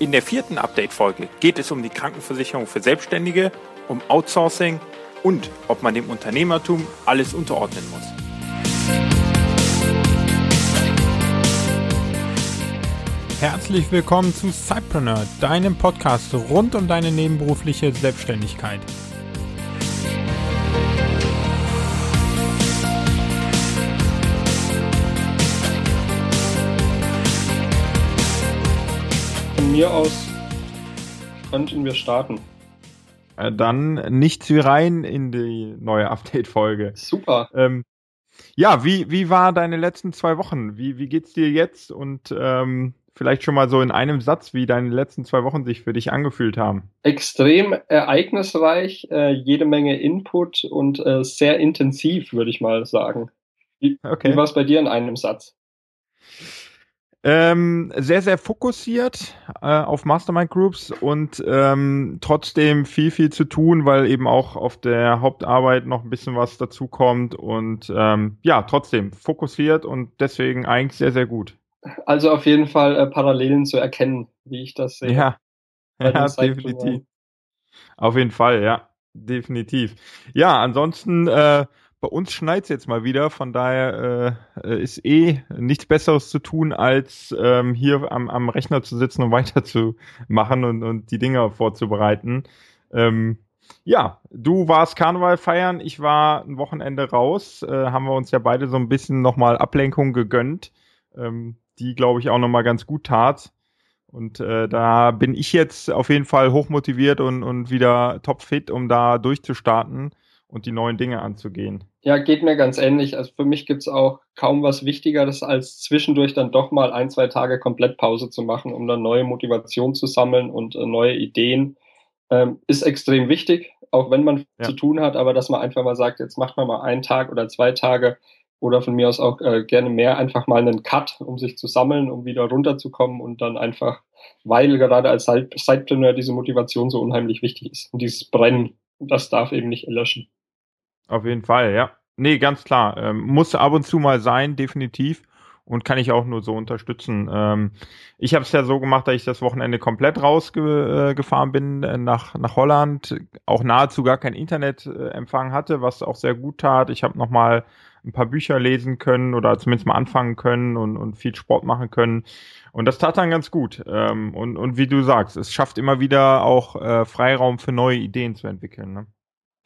In der vierten Update-Folge geht es um die Krankenversicherung für Selbstständige, um Outsourcing und ob man dem Unternehmertum alles unterordnen muss. Herzlich willkommen zu Cypreneur, deinem Podcast rund um deine nebenberufliche Selbstständigkeit. Mir aus könnten wir starten. Äh, dann nichts wie rein in die neue Update-Folge. Super. Ähm, ja, wie, wie war deine letzten zwei Wochen? Wie, wie geht's dir jetzt? Und ähm, vielleicht schon mal so in einem Satz, wie deine letzten zwei Wochen sich für dich angefühlt haben. Extrem ereignisreich, äh, jede Menge Input und äh, sehr intensiv, würde ich mal sagen. Wie, okay. wie war es bei dir in einem Satz? Ähm, sehr, sehr fokussiert äh, auf Mastermind Groups und ähm, trotzdem viel, viel zu tun, weil eben auch auf der Hauptarbeit noch ein bisschen was dazukommt und ähm, ja, trotzdem fokussiert und deswegen eigentlich sehr, sehr gut. Also auf jeden Fall äh, Parallelen zu erkennen, wie ich das sehe. Ja, ja definitiv. Auf jeden Fall, ja, definitiv. Ja, ansonsten äh, bei uns schneit es jetzt mal wieder, von daher äh, ist eh nichts Besseres zu tun, als ähm, hier am, am Rechner zu sitzen und weiterzumachen und, und die Dinge vorzubereiten. Ähm, ja, du warst Karneval feiern, ich war ein Wochenende raus, äh, haben wir uns ja beide so ein bisschen nochmal Ablenkung gegönnt, ähm, die glaube ich auch nochmal ganz gut tat. Und äh, da bin ich jetzt auf jeden Fall hochmotiviert und, und wieder topfit, um da durchzustarten und die neuen Dinge anzugehen. Ja, geht mir ganz ähnlich. Also für mich gibt's auch kaum was Wichtigeres, als zwischendurch dann doch mal ein, zwei Tage komplett Pause zu machen, um dann neue Motivation zu sammeln und äh, neue Ideen. Ähm, ist extrem wichtig, auch wenn man ja. zu tun hat, aber dass man einfach mal sagt, jetzt macht man mal einen Tag oder zwei Tage oder von mir aus auch äh, gerne mehr, einfach mal einen Cut, um sich zu sammeln, um wieder runterzukommen und dann einfach, weil gerade als Sidepreneur diese Motivation so unheimlich wichtig ist und dieses Brennen, das darf eben nicht erlöschen. Auf jeden Fall, ja. Nee, ganz klar. Ähm, muss ab und zu mal sein, definitiv. Und kann ich auch nur so unterstützen. Ähm, ich habe es ja so gemacht, dass ich das Wochenende komplett rausgefahren bin äh, nach, nach Holland, auch nahezu gar kein Internetempfang hatte, was auch sehr gut tat. Ich habe nochmal ein paar Bücher lesen können oder zumindest mal anfangen können und, und viel Sport machen können. Und das tat dann ganz gut. Ähm, und, und wie du sagst, es schafft immer wieder auch äh, Freiraum für neue Ideen zu entwickeln. Ne?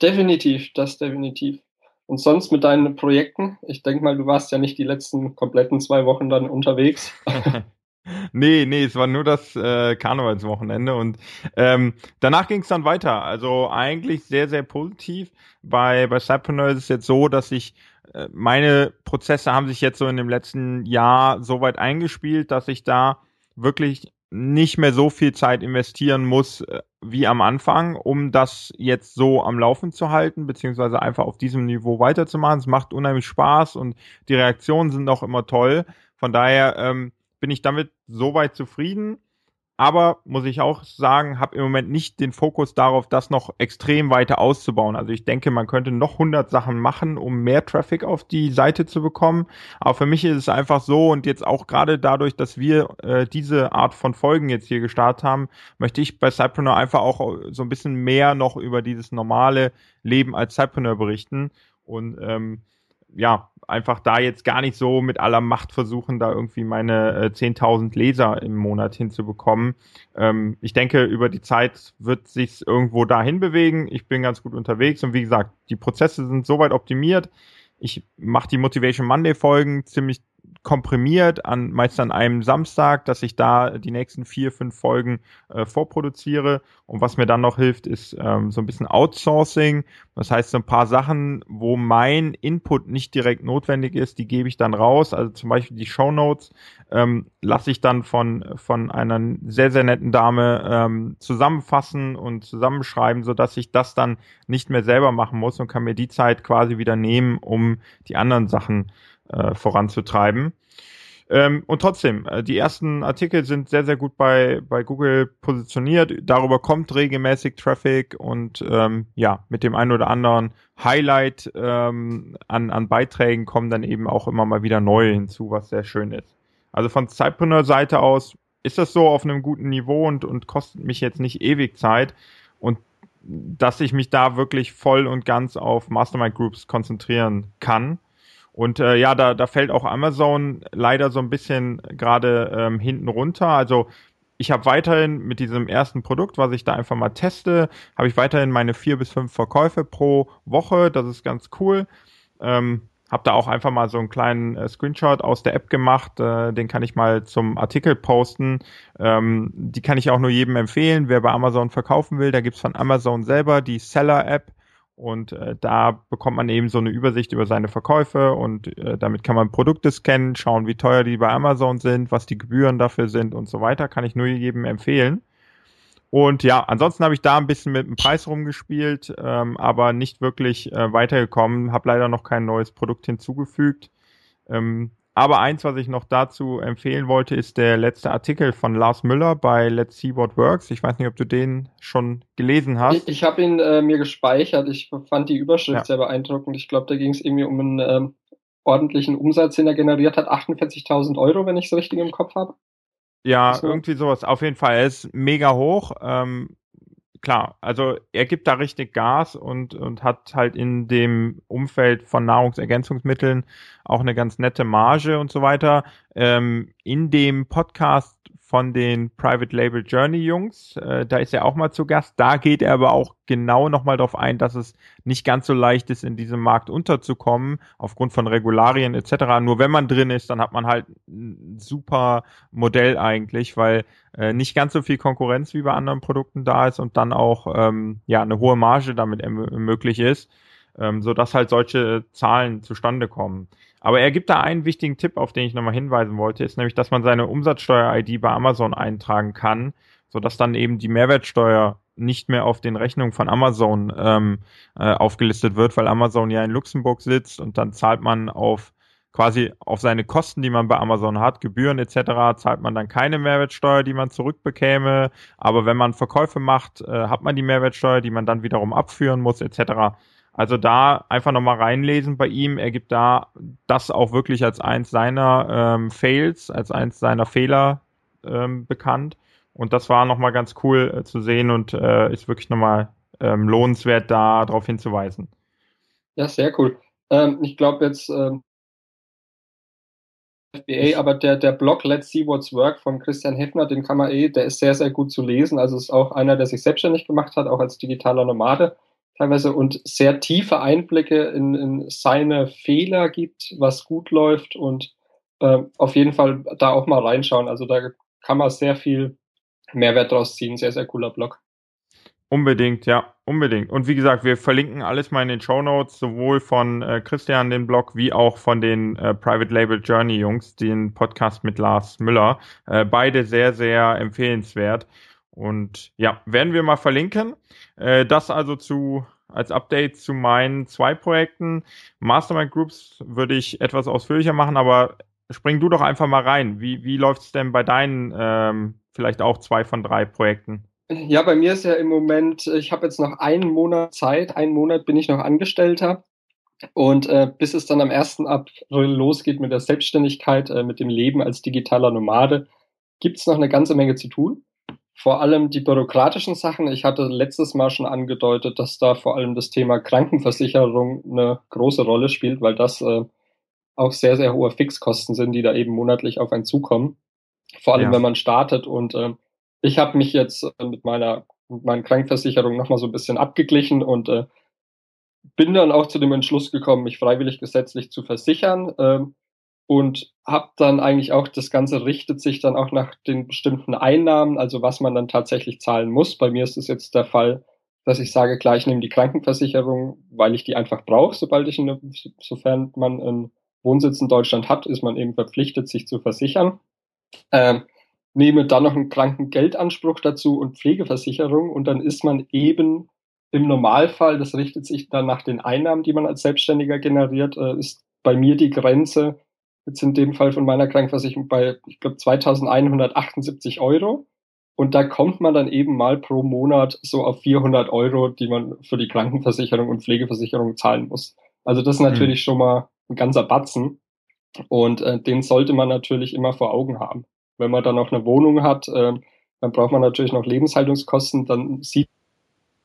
Definitiv, das definitiv. Und sonst mit deinen Projekten? Ich denke mal, du warst ja nicht die letzten kompletten zwei Wochen dann unterwegs. nee, nee, es war nur das äh, Karnevalswochenende und ähm, danach ging es dann weiter. Also eigentlich sehr, sehr positiv. Bei, bei Cypreneur ist es jetzt so, dass ich äh, meine Prozesse haben sich jetzt so in dem letzten Jahr so weit eingespielt, dass ich da wirklich nicht mehr so viel Zeit investieren muss äh, wie am Anfang, um das jetzt so am Laufen zu halten, beziehungsweise einfach auf diesem Niveau weiterzumachen. Es macht unheimlich Spaß und die Reaktionen sind auch immer toll. Von daher ähm, bin ich damit soweit zufrieden aber muss ich auch sagen, habe im Moment nicht den Fokus darauf, das noch extrem weiter auszubauen. Also ich denke, man könnte noch 100 Sachen machen, um mehr Traffic auf die Seite zu bekommen. Aber für mich ist es einfach so und jetzt auch gerade dadurch, dass wir äh, diese Art von Folgen jetzt hier gestartet haben, möchte ich bei Cypreneur einfach auch so ein bisschen mehr noch über dieses normale Leben als Cypreneur berichten und ähm, ja, einfach da jetzt gar nicht so mit aller Macht versuchen, da irgendwie meine äh, 10.000 Leser im Monat hinzubekommen. Ähm, ich denke, über die Zeit wird sich irgendwo dahin bewegen. Ich bin ganz gut unterwegs und wie gesagt, die Prozesse sind soweit optimiert. Ich mache die Motivation Monday Folgen ziemlich komprimiert an meist an einem Samstag, dass ich da die nächsten vier, fünf Folgen äh, vorproduziere. Und was mir dann noch hilft, ist ähm, so ein bisschen Outsourcing. Das heißt, so ein paar Sachen, wo mein Input nicht direkt notwendig ist, die gebe ich dann raus. Also zum Beispiel die Show Notes ähm, lasse ich dann von, von einer sehr, sehr netten Dame ähm, zusammenfassen und zusammenschreiben, sodass ich das dann nicht mehr selber machen muss und kann mir die Zeit quasi wieder nehmen, um die anderen Sachen äh, voranzutreiben. Ähm, und trotzdem, äh, die ersten Artikel sind sehr, sehr gut bei, bei Google positioniert. Darüber kommt regelmäßig Traffic und ähm, ja, mit dem einen oder anderen Highlight ähm, an, an Beiträgen kommen dann eben auch immer mal wieder neue hinzu, was sehr schön ist. Also von Zeitpreneur-Seite aus ist das so auf einem guten Niveau und, und kostet mich jetzt nicht ewig Zeit und dass ich mich da wirklich voll und ganz auf Mastermind Groups konzentrieren kann. Und äh, ja, da, da fällt auch Amazon leider so ein bisschen gerade ähm, hinten runter. Also ich habe weiterhin mit diesem ersten Produkt, was ich da einfach mal teste, habe ich weiterhin meine vier bis fünf Verkäufe pro Woche. Das ist ganz cool. Ähm, habe da auch einfach mal so einen kleinen äh, Screenshot aus der App gemacht. Äh, den kann ich mal zum Artikel posten. Ähm, die kann ich auch nur jedem empfehlen, wer bei Amazon verkaufen will. Da gibt's von Amazon selber die Seller-App. Und äh, da bekommt man eben so eine Übersicht über seine Verkäufe und äh, damit kann man Produkte scannen, schauen, wie teuer die bei Amazon sind, was die Gebühren dafür sind und so weiter. Kann ich nur jedem empfehlen. Und ja, ansonsten habe ich da ein bisschen mit dem Preis rumgespielt, ähm, aber nicht wirklich äh, weitergekommen. Habe leider noch kein neues Produkt hinzugefügt. Ähm, aber eins, was ich noch dazu empfehlen wollte, ist der letzte Artikel von Lars Müller bei Let's See What Works. Ich weiß nicht, ob du den schon gelesen hast. Ich, ich habe ihn äh, mir gespeichert. Ich fand die Überschrift ja. sehr beeindruckend. Ich glaube, da ging es irgendwie um einen ähm, ordentlichen Umsatz, den er generiert hat. 48.000 Euro, wenn ich es richtig im Kopf habe. Ja, so. irgendwie sowas. Auf jeden Fall. Er ist mega hoch. Ähm, klar, also er gibt da richtig Gas und, und hat halt in dem Umfeld von Nahrungsergänzungsmitteln auch eine ganz nette Marge und so weiter. Ähm, in dem Podcast von den Private Label Journey Jungs. Äh, da ist er auch mal zu Gast. Da geht er aber auch genau nochmal darauf ein, dass es nicht ganz so leicht ist, in diesem Markt unterzukommen, aufgrund von Regularien etc. Nur wenn man drin ist, dann hat man halt ein super Modell eigentlich, weil äh, nicht ganz so viel Konkurrenz wie bei anderen Produkten da ist und dann auch ähm, ja eine hohe Marge damit möglich ist, ähm, so dass halt solche Zahlen zustande kommen. Aber er gibt da einen wichtigen Tipp, auf den ich nochmal hinweisen wollte, ist nämlich, dass man seine Umsatzsteuer-ID bei Amazon eintragen kann, sodass dann eben die Mehrwertsteuer nicht mehr auf den Rechnungen von Amazon ähm, äh, aufgelistet wird, weil Amazon ja in Luxemburg sitzt und dann zahlt man auf quasi auf seine Kosten, die man bei Amazon hat, Gebühren etc., zahlt man dann keine Mehrwertsteuer, die man zurückbekäme. Aber wenn man Verkäufe macht, äh, hat man die Mehrwertsteuer, die man dann wiederum abführen muss etc. Also da einfach nochmal reinlesen bei ihm. Er gibt da das auch wirklich als eins seiner ähm, Fails, als eins seiner Fehler ähm, bekannt. Und das war nochmal ganz cool äh, zu sehen und äh, ist wirklich nochmal ähm, lohnenswert, da darauf hinzuweisen. Ja, sehr cool. Ähm, ich glaube jetzt ähm, FBA, aber der, der Blog Let's See What's Work von Christian Heffner, den kann man eh, der ist sehr, sehr gut zu lesen. Also ist auch einer, der sich selbstständig gemacht hat, auch als digitaler Nomade teilweise und sehr tiefe Einblicke in, in seine Fehler gibt, was gut läuft und äh, auf jeden Fall da auch mal reinschauen. Also da kann man sehr viel Mehrwert draus ziehen. Sehr, sehr cooler Blog. Unbedingt, ja, unbedingt. Und wie gesagt, wir verlinken alles mal in den Show Notes, sowohl von äh, Christian den Blog wie auch von den äh, Private Label Journey Jungs, den Podcast mit Lars Müller. Äh, beide sehr, sehr empfehlenswert. Und ja, werden wir mal verlinken. Äh, das also zu als Update zu meinen zwei Projekten. Mastermind Groups würde ich etwas ausführlicher machen, aber spring du doch einfach mal rein. Wie, wie läuft es denn bei deinen ähm, vielleicht auch zwei von drei Projekten? Ja, bei mir ist ja im Moment, ich habe jetzt noch einen Monat Zeit, einen Monat bin ich noch Angestellter. Und äh, bis es dann am 1. April losgeht mit der Selbstständigkeit, äh, mit dem Leben als digitaler Nomade, gibt es noch eine ganze Menge zu tun vor allem die bürokratischen Sachen. Ich hatte letztes Mal schon angedeutet, dass da vor allem das Thema Krankenversicherung eine große Rolle spielt, weil das äh, auch sehr, sehr hohe Fixkosten sind, die da eben monatlich auf einen zukommen. Vor allem, ja. wenn man startet. Und äh, ich habe mich jetzt äh, mit meiner mit meiner Krankenversicherung nochmal so ein bisschen abgeglichen und äh, bin dann auch zu dem Entschluss gekommen, mich freiwillig gesetzlich zu versichern. Äh, und habe dann eigentlich auch, das Ganze richtet sich dann auch nach den bestimmten Einnahmen, also was man dann tatsächlich zahlen muss. Bei mir ist es jetzt der Fall, dass ich sage, klar, ich nehme die Krankenversicherung, weil ich die einfach brauche, sobald ich eine, sofern man einen Wohnsitz in Deutschland hat, ist man eben verpflichtet, sich zu versichern. Ähm, nehme dann noch einen Krankengeldanspruch dazu und Pflegeversicherung und dann ist man eben im Normalfall, das richtet sich dann nach den Einnahmen, die man als Selbstständiger generiert, äh, ist bei mir die Grenze jetzt in dem Fall von meiner Krankenversicherung bei, ich glaube, 2178 Euro. Und da kommt man dann eben mal pro Monat so auf 400 Euro, die man für die Krankenversicherung und Pflegeversicherung zahlen muss. Also das ist mhm. natürlich mhm. schon mal ein ganzer Batzen. Und äh, den sollte man natürlich immer vor Augen haben. wenn man dann noch eine Wohnung hat, äh, dann braucht man natürlich noch Lebenshaltungskosten, dann sieht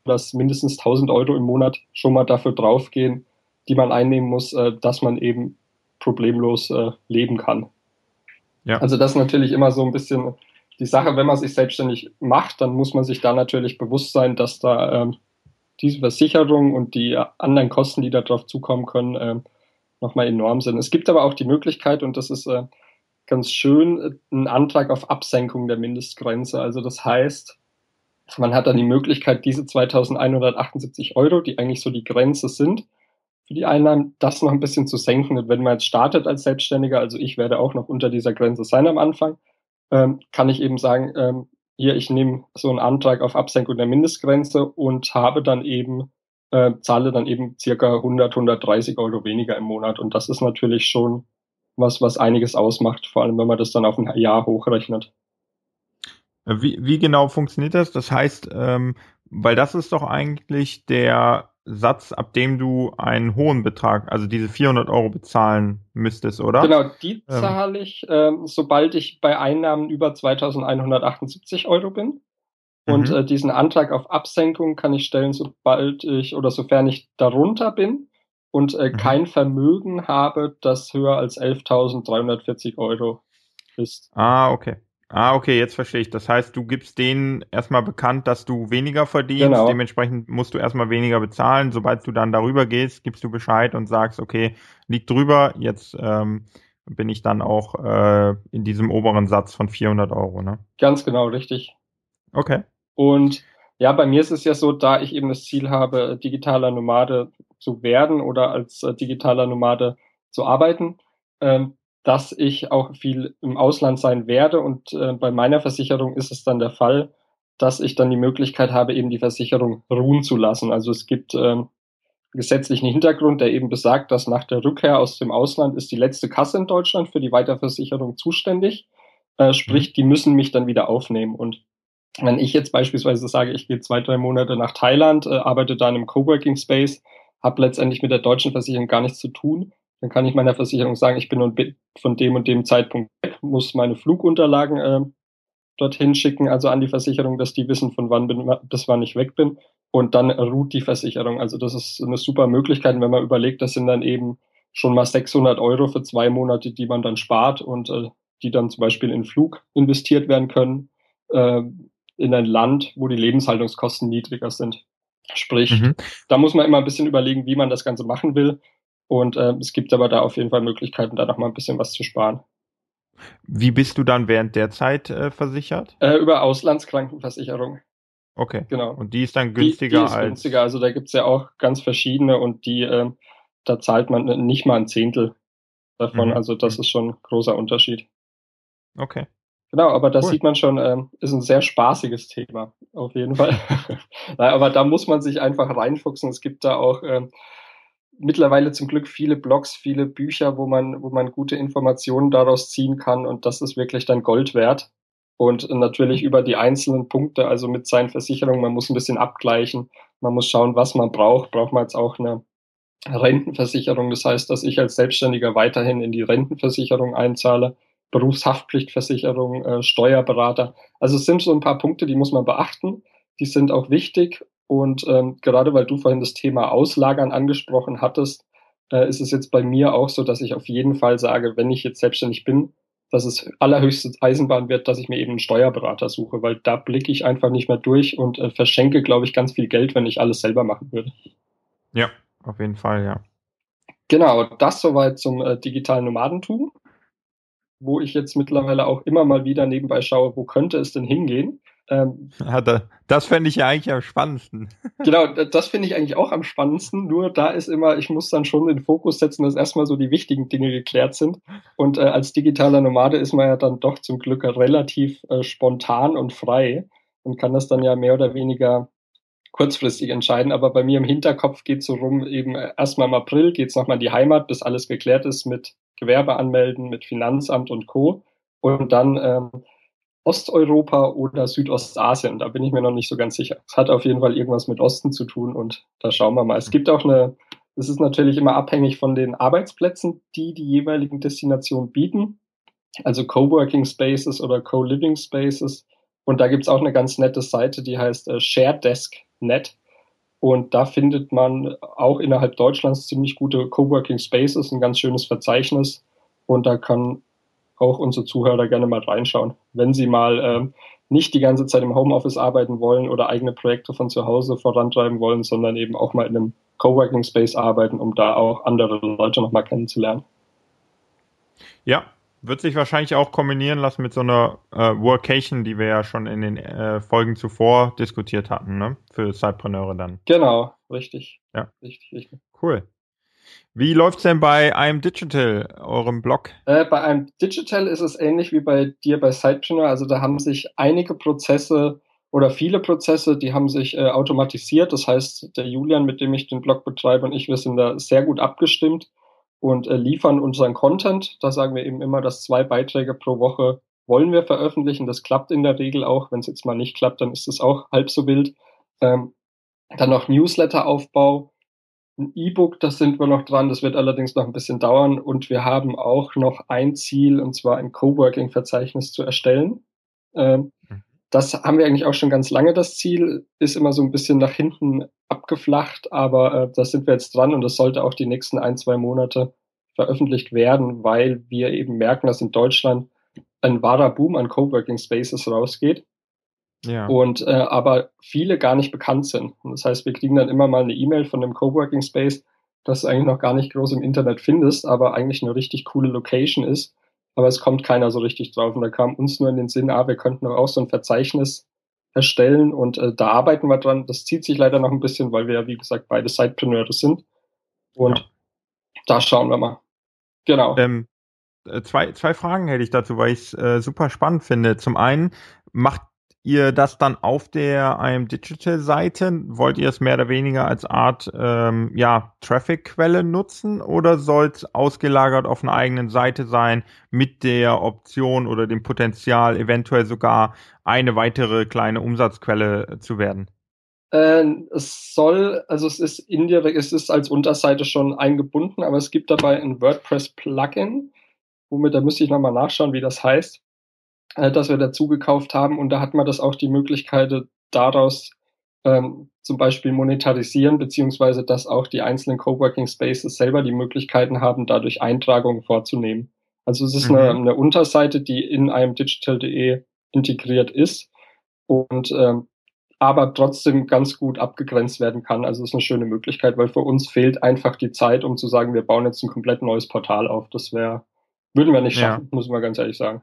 man, dass mindestens 1000 Euro im Monat schon mal dafür draufgehen, die man einnehmen muss, äh, dass man eben problemlos äh, leben kann. Ja. Also das ist natürlich immer so ein bisschen die Sache, wenn man sich selbstständig macht, dann muss man sich da natürlich bewusst sein, dass da ähm, diese Versicherung und die anderen Kosten, die darauf zukommen können, ähm, nochmal enorm sind. Es gibt aber auch die Möglichkeit, und das ist äh, ganz schön, einen Antrag auf Absenkung der Mindestgrenze. Also das heißt, man hat dann die Möglichkeit, diese 2178 Euro, die eigentlich so die Grenze sind, für die Einnahmen, das noch ein bisschen zu senken. Und wenn man jetzt startet als Selbstständiger, also ich werde auch noch unter dieser Grenze sein am Anfang, ähm, kann ich eben sagen, ähm, hier, ich nehme so einen Antrag auf Absenkung der Mindestgrenze und habe dann eben, äh, zahle dann eben circa 100, 130 Euro weniger im Monat. Und das ist natürlich schon was, was einiges ausmacht, vor allem wenn man das dann auf ein Jahr hochrechnet. Wie, wie genau funktioniert das? Das heißt, ähm, weil das ist doch eigentlich der Satz, ab dem du einen hohen Betrag, also diese 400 Euro bezahlen müsstest, oder? Genau, die ähm. zahle ich, ähm, sobald ich bei Einnahmen über 2178 Euro bin. Und mhm. äh, diesen Antrag auf Absenkung kann ich stellen, sobald ich oder sofern ich darunter bin und äh, mhm. kein Vermögen habe, das höher als 11.340 Euro ist. Ah, okay. Ah, okay, jetzt verstehe ich. Das heißt, du gibst denen erstmal bekannt, dass du weniger verdienst. Genau. Dementsprechend musst du erstmal weniger bezahlen. Sobald du dann darüber gehst, gibst du Bescheid und sagst, okay, liegt drüber. Jetzt ähm, bin ich dann auch äh, in diesem oberen Satz von 400 Euro. Ne? Ganz genau, richtig. Okay. Und ja, bei mir ist es ja so, da ich eben das Ziel habe, digitaler Nomade zu werden oder als äh, digitaler Nomade zu arbeiten, ähm, dass ich auch viel im Ausland sein werde. Und äh, bei meiner Versicherung ist es dann der Fall, dass ich dann die Möglichkeit habe, eben die Versicherung ruhen zu lassen. Also es gibt ähm, gesetzlichen Hintergrund, der eben besagt, dass nach der Rückkehr aus dem Ausland ist die letzte Kasse in Deutschland für die Weiterversicherung zuständig. Äh, sprich, mhm. die müssen mich dann wieder aufnehmen. Und wenn ich jetzt beispielsweise sage, ich gehe zwei, drei Monate nach Thailand, äh, arbeite da in einem Coworking Space, habe letztendlich mit der deutschen Versicherung gar nichts zu tun, dann kann ich meiner Versicherung sagen, ich bin von dem und dem Zeitpunkt weg, muss meine Flugunterlagen äh, dorthin schicken, also an die Versicherung, dass die wissen, von wann bin, bis wann ich weg bin. Und dann ruht die Versicherung. Also das ist eine super Möglichkeit. wenn man überlegt, das sind dann eben schon mal 600 Euro für zwei Monate, die man dann spart und äh, die dann zum Beispiel in Flug investiert werden können, äh, in ein Land, wo die Lebenshaltungskosten niedriger sind. Sprich, mhm. da muss man immer ein bisschen überlegen, wie man das Ganze machen will. Und äh, es gibt aber da auf jeden Fall Möglichkeiten, da noch mal ein bisschen was zu sparen. Wie bist du dann während der Zeit äh, versichert? Äh, über Auslandskrankenversicherung. Okay. Genau. Und die ist dann günstiger die, die ist als. Günstiger. Also da gibt's ja auch ganz verschiedene und die, äh, da zahlt man nicht mal ein Zehntel davon. Mhm. Also das ist schon ein großer Unterschied. Okay. Genau, aber da cool. sieht man schon, ähm, ist ein sehr spaßiges Thema, auf jeden Fall. aber da muss man sich einfach reinfuchsen. Es gibt da auch ähm, mittlerweile zum Glück viele Blogs, viele Bücher, wo man, wo man gute Informationen daraus ziehen kann und das ist wirklich dann Gold wert. Und natürlich mhm. über die einzelnen Punkte, also mit seinen Versicherungen, man muss ein bisschen abgleichen, man muss schauen, was man braucht. Braucht man jetzt auch eine Rentenversicherung, das heißt, dass ich als Selbstständiger weiterhin in die Rentenversicherung einzahle, Berufshaftpflichtversicherung, äh, Steuerberater. Also es sind so ein paar Punkte, die muss man beachten. Die sind auch wichtig und ähm, gerade weil du vorhin das Thema Auslagern angesprochen hattest, äh, ist es jetzt bei mir auch so, dass ich auf jeden Fall sage, wenn ich jetzt selbstständig bin, dass es allerhöchste Eisenbahn wird, dass ich mir eben einen Steuerberater suche, weil da blicke ich einfach nicht mehr durch und äh, verschenke, glaube ich, ganz viel Geld, wenn ich alles selber machen würde. Ja, auf jeden Fall, ja. Genau, das soweit zum äh, digitalen Nomadentum, wo ich jetzt mittlerweile auch immer mal wieder nebenbei schaue, wo könnte es denn hingehen. Ähm, das fände ich ja eigentlich am spannendsten. Genau, das finde ich eigentlich auch am spannendsten. Nur da ist immer, ich muss dann schon den Fokus setzen, dass erstmal so die wichtigen Dinge geklärt sind. Und äh, als digitaler Nomade ist man ja dann doch zum Glück relativ äh, spontan und frei und kann das dann ja mehr oder weniger kurzfristig entscheiden. Aber bei mir im Hinterkopf geht es so rum, eben äh, erstmal im April geht es nochmal in die Heimat, bis alles geklärt ist mit Gewerbe anmelden, mit Finanzamt und Co. Und dann ähm, Osteuropa oder Südostasien. Da bin ich mir noch nicht so ganz sicher. Es hat auf jeden Fall irgendwas mit Osten zu tun und da schauen wir mal. Es gibt auch eine, es ist natürlich immer abhängig von den Arbeitsplätzen, die die jeweiligen Destinationen bieten. also Coworking Spaces oder Co-Living Spaces. Und da gibt es auch eine ganz nette Seite, die heißt äh, ShareDesk.net. Und da findet man auch innerhalb Deutschlands ziemlich gute Coworking Spaces, ein ganz schönes Verzeichnis. Und da kann auch unsere Zuhörer gerne mal reinschauen. Wenn sie mal ähm, nicht die ganze Zeit im Homeoffice arbeiten wollen oder eigene Projekte von zu Hause vorantreiben wollen, sondern eben auch mal in einem Coworking Space arbeiten, um da auch andere Leute nochmal kennenzulernen. Ja, wird sich wahrscheinlich auch kombinieren lassen mit so einer äh, Workation, die wir ja schon in den äh, Folgen zuvor diskutiert hatten, ne? Für Cypreneure dann. Genau, richtig. Ja. Richtig, richtig. Cool. Wie läuft's denn bei einem Digital, eurem Blog? Äh, bei einem Digital ist es ähnlich wie bei dir bei Sidepreneur. Also da haben sich einige Prozesse oder viele Prozesse, die haben sich äh, automatisiert. Das heißt, der Julian, mit dem ich den Blog betreibe und ich, wir sind da sehr gut abgestimmt und äh, liefern unseren Content. Da sagen wir eben immer, dass zwei Beiträge pro Woche wollen wir veröffentlichen. Das klappt in der Regel auch. Wenn es jetzt mal nicht klappt, dann ist es auch halb so wild. Ähm, dann noch Newsletter-Aufbau. Ein E-Book, das sind wir noch dran. Das wird allerdings noch ein bisschen dauern. Und wir haben auch noch ein Ziel, und zwar ein Coworking-Verzeichnis zu erstellen. Ähm, mhm. Das haben wir eigentlich auch schon ganz lange, das Ziel. Ist immer so ein bisschen nach hinten abgeflacht, aber äh, da sind wir jetzt dran und das sollte auch die nächsten ein, zwei Monate veröffentlicht werden, weil wir eben merken, dass in Deutschland ein wahrer Boom an Coworking Spaces rausgeht. Ja. Und äh, aber viele gar nicht bekannt sind. Und das heißt, wir kriegen dann immer mal eine E-Mail von einem Coworking Space, das du eigentlich noch gar nicht groß im Internet findest, aber eigentlich eine richtig coole Location ist. Aber es kommt keiner so richtig drauf. Und da kam uns nur in den Sinn, ah, wir könnten doch auch so ein Verzeichnis erstellen und äh, da arbeiten wir dran. Das zieht sich leider noch ein bisschen, weil wir ja, wie gesagt, beide Sidepreneure sind. Und ja. da schauen wir mal. Genau. Ähm, äh, zwei, zwei Fragen hätte ich dazu, weil ich es äh, super spannend finde. Zum einen, macht ihr das dann auf der IM Digital Seite? Wollt ihr es mehr oder weniger als Art ähm, ja, Traffic-Quelle nutzen oder soll es ausgelagert auf einer eigenen Seite sein mit der Option oder dem Potenzial, eventuell sogar eine weitere kleine Umsatzquelle zu werden? Äh, es soll, also es ist indirekt, es ist als Unterseite schon eingebunden, aber es gibt dabei ein WordPress-Plugin, womit, da müsste ich nochmal nachschauen, wie das heißt äh, das wir dazu gekauft haben. Und da hat man das auch die Möglichkeit, daraus ähm, zum Beispiel monetarisieren, beziehungsweise dass auch die einzelnen Coworking Spaces selber die Möglichkeiten haben, dadurch Eintragungen vorzunehmen. Also es ist mhm. eine, eine Unterseite, die in einem digital.de integriert ist und ähm, aber trotzdem ganz gut abgegrenzt werden kann. Also es ist eine schöne Möglichkeit, weil für uns fehlt einfach die Zeit, um zu sagen, wir bauen jetzt ein komplett neues Portal auf. Das wäre, würden wir nicht schaffen, ja. muss man ganz ehrlich sagen.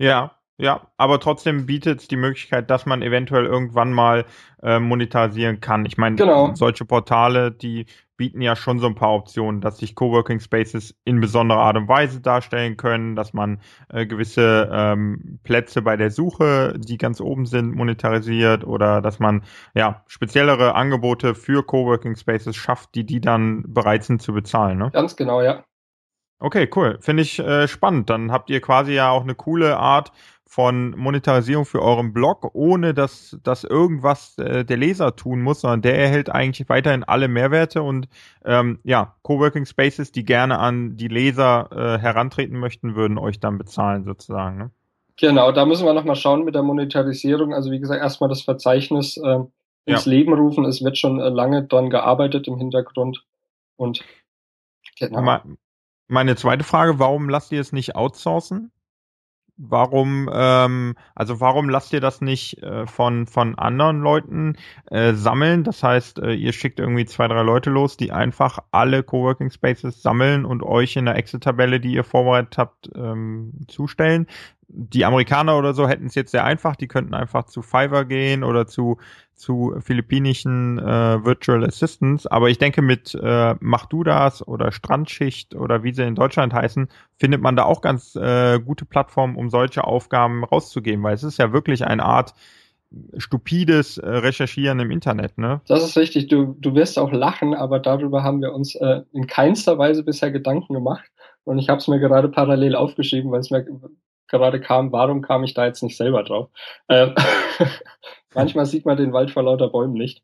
Ja, ja, aber trotzdem bietet es die Möglichkeit, dass man eventuell irgendwann mal äh, monetarisieren kann. Ich meine, genau. solche Portale, die bieten ja schon so ein paar Optionen, dass sich Coworking Spaces in besonderer Art und Weise darstellen können, dass man äh, gewisse ähm, Plätze bei der Suche, die ganz oben sind, monetarisiert oder dass man ja speziellere Angebote für Coworking Spaces schafft, die die dann bereit sind zu bezahlen. Ne? Ganz genau, ja. Okay, cool. Finde ich äh, spannend. Dann habt ihr quasi ja auch eine coole Art von Monetarisierung für euren Blog, ohne dass, dass irgendwas äh, der Leser tun muss, sondern der erhält eigentlich weiterhin alle Mehrwerte und ähm, ja, Coworking Spaces, die gerne an die Leser äh, herantreten möchten, würden euch dann bezahlen sozusagen. Ne? Genau, da müssen wir nochmal schauen mit der Monetarisierung. Also wie gesagt, erstmal das Verzeichnis äh, ins ja. Leben rufen. Es wird schon äh, lange dran gearbeitet im Hintergrund und genau. Meine zweite Frage, warum lasst ihr es nicht outsourcen? Warum, ähm, also warum lasst ihr das nicht äh, von, von anderen Leuten äh, sammeln? Das heißt, äh, ihr schickt irgendwie zwei, drei Leute los, die einfach alle Coworking Spaces sammeln und euch in der Excel-Tabelle, die ihr vorbereitet habt, ähm, zustellen die Amerikaner oder so hätten es jetzt sehr einfach, die könnten einfach zu Fiverr gehen oder zu, zu philippinischen äh, Virtual Assistants. Aber ich denke, mit äh, Mach du das oder Strandschicht oder wie sie in Deutschland heißen, findet man da auch ganz äh, gute Plattformen, um solche Aufgaben rauszugeben, weil es ist ja wirklich eine Art stupides äh, Recherchieren im Internet, ne? Das ist richtig. Du, du wirst auch lachen, aber darüber haben wir uns äh, in keinster Weise bisher Gedanken gemacht. Und ich habe es mir gerade parallel aufgeschrieben, weil es mir gerade kam, warum kam ich da jetzt nicht selber drauf? Ähm, manchmal sieht man den Wald vor lauter Bäumen nicht.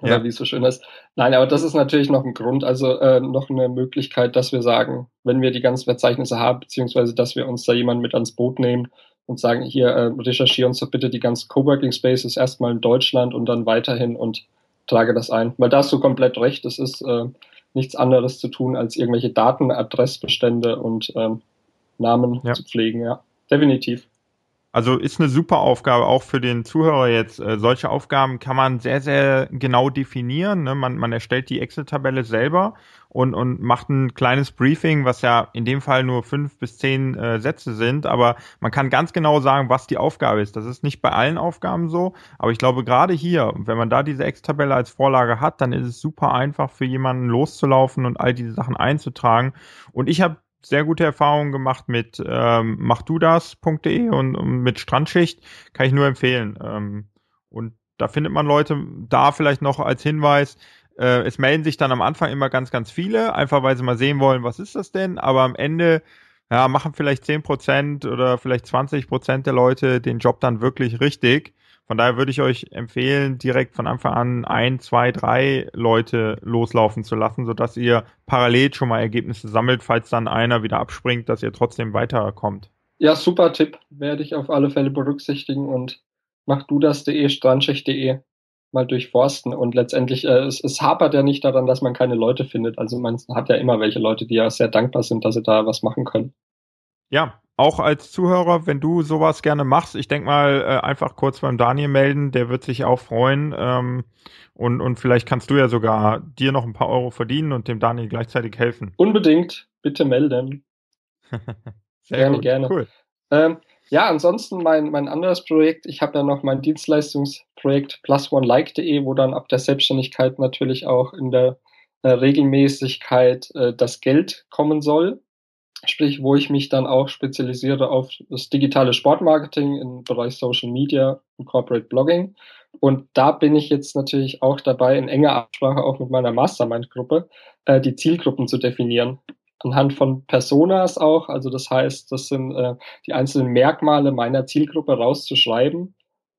Oder ja. wie es so schön ist. Nein, aber das ist natürlich noch ein Grund, also äh, noch eine Möglichkeit, dass wir sagen, wenn wir die ganzen Verzeichnisse haben, beziehungsweise dass wir uns da jemanden mit ans Boot nehmen und sagen, hier äh, recherchiere uns doch bitte die ganzen Coworking Spaces erstmal in Deutschland und dann weiterhin und trage das ein. Weil da hast du komplett recht, es ist äh, nichts anderes zu tun, als irgendwelche Daten, Adressbestände und ähm, Namen ja. zu pflegen, ja. Definitiv. Also ist eine super Aufgabe auch für den Zuhörer jetzt. Äh, solche Aufgaben kann man sehr, sehr genau definieren. Ne? Man, man erstellt die Excel-Tabelle selber und, und macht ein kleines Briefing, was ja in dem Fall nur fünf bis zehn äh, Sätze sind. Aber man kann ganz genau sagen, was die Aufgabe ist. Das ist nicht bei allen Aufgaben so. Aber ich glaube, gerade hier, wenn man da diese Excel-Tabelle als Vorlage hat, dann ist es super einfach für jemanden loszulaufen und all diese Sachen einzutragen. Und ich habe sehr gute Erfahrungen gemacht mit ähm, machdudas.de und, und mit Strandschicht. Kann ich nur empfehlen. Ähm, und da findet man Leute, da vielleicht noch als Hinweis, äh, es melden sich dann am Anfang immer ganz, ganz viele, einfach weil sie mal sehen wollen, was ist das denn, aber am Ende ja, machen vielleicht zehn Prozent oder vielleicht 20% der Leute den Job dann wirklich richtig. Von daher würde ich euch empfehlen, direkt von Anfang an ein, zwei, drei Leute loslaufen zu lassen, sodass ihr parallel schon mal Ergebnisse sammelt, falls dann einer wieder abspringt, dass ihr trotzdem weiterkommt. Ja, super Tipp. Werde ich auf alle Fälle berücksichtigen und mach du das.de, strandschicht.de mal durchforsten und letztendlich, äh, es, es hapert ja nicht daran, dass man keine Leute findet. Also man hat ja immer welche Leute, die ja sehr dankbar sind, dass sie da was machen können. Ja, auch als Zuhörer, wenn du sowas gerne machst, ich denke mal, äh, einfach kurz beim Daniel melden, der wird sich auch freuen. Ähm, und, und vielleicht kannst du ja sogar dir noch ein paar Euro verdienen und dem Daniel gleichzeitig helfen. Unbedingt, bitte melden. Sehr gerne, gut. gerne. Cool. Ähm, ja, ansonsten mein, mein anderes Projekt, ich habe ja noch mein Dienstleistungsprojekt plusonelike.de, wo dann ab der Selbstständigkeit natürlich auch in der äh, Regelmäßigkeit äh, das Geld kommen soll sprich, wo ich mich dann auch spezialisiere auf das digitale Sportmarketing im Bereich Social Media und Corporate Blogging. Und da bin ich jetzt natürlich auch dabei, in enger Absprache auch mit meiner Mastermind-Gruppe, äh, die Zielgruppen zu definieren. Anhand von Personas auch, also das heißt, das sind äh, die einzelnen Merkmale meiner Zielgruppe rauszuschreiben,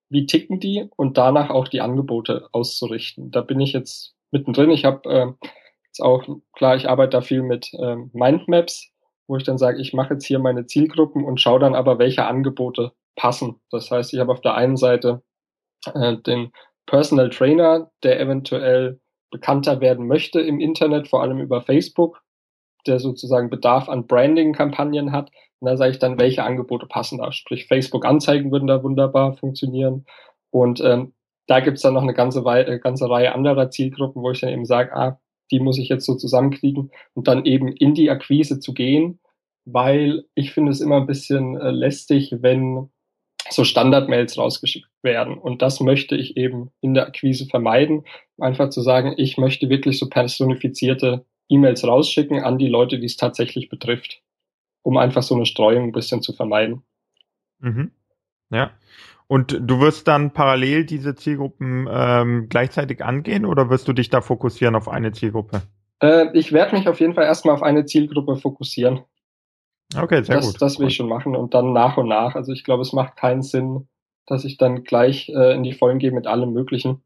wie ticken die und danach auch die Angebote auszurichten. Da bin ich jetzt mittendrin. Ich habe äh, jetzt auch, klar, ich arbeite da viel mit äh, Mindmaps, wo ich dann sage, ich mache jetzt hier meine Zielgruppen und schaue dann aber, welche Angebote passen. Das heißt, ich habe auf der einen Seite äh, den Personal Trainer, der eventuell bekannter werden möchte im Internet, vor allem über Facebook, der sozusagen Bedarf an Branding-Kampagnen hat. Und da sage ich dann, welche Angebote passen da. Sprich, Facebook-Anzeigen würden da wunderbar funktionieren. Und ähm, da gibt's dann noch eine ganze, Wei äh, ganze Reihe anderer Zielgruppen, wo ich dann eben sage, ah, die muss ich jetzt so zusammenkriegen und dann eben in die Akquise zu gehen, weil ich finde es immer ein bisschen äh, lästig, wenn so Standardmails rausgeschickt werden. Und das möchte ich eben in der Akquise vermeiden. Einfach zu sagen, ich möchte wirklich so personifizierte E-Mails rausschicken an die Leute, die es tatsächlich betrifft, um einfach so eine Streuung ein bisschen zu vermeiden. Mhm. Ja. Und du wirst dann parallel diese Zielgruppen ähm, gleichzeitig angehen oder wirst du dich da fokussieren auf eine Zielgruppe? Äh, ich werde mich auf jeden Fall erstmal auf eine Zielgruppe fokussieren. Okay, sehr das, gut. Das will ich schon machen und dann nach und nach. Also ich glaube, es macht keinen Sinn, dass ich dann gleich äh, in die Vollen gehe mit allem Möglichen,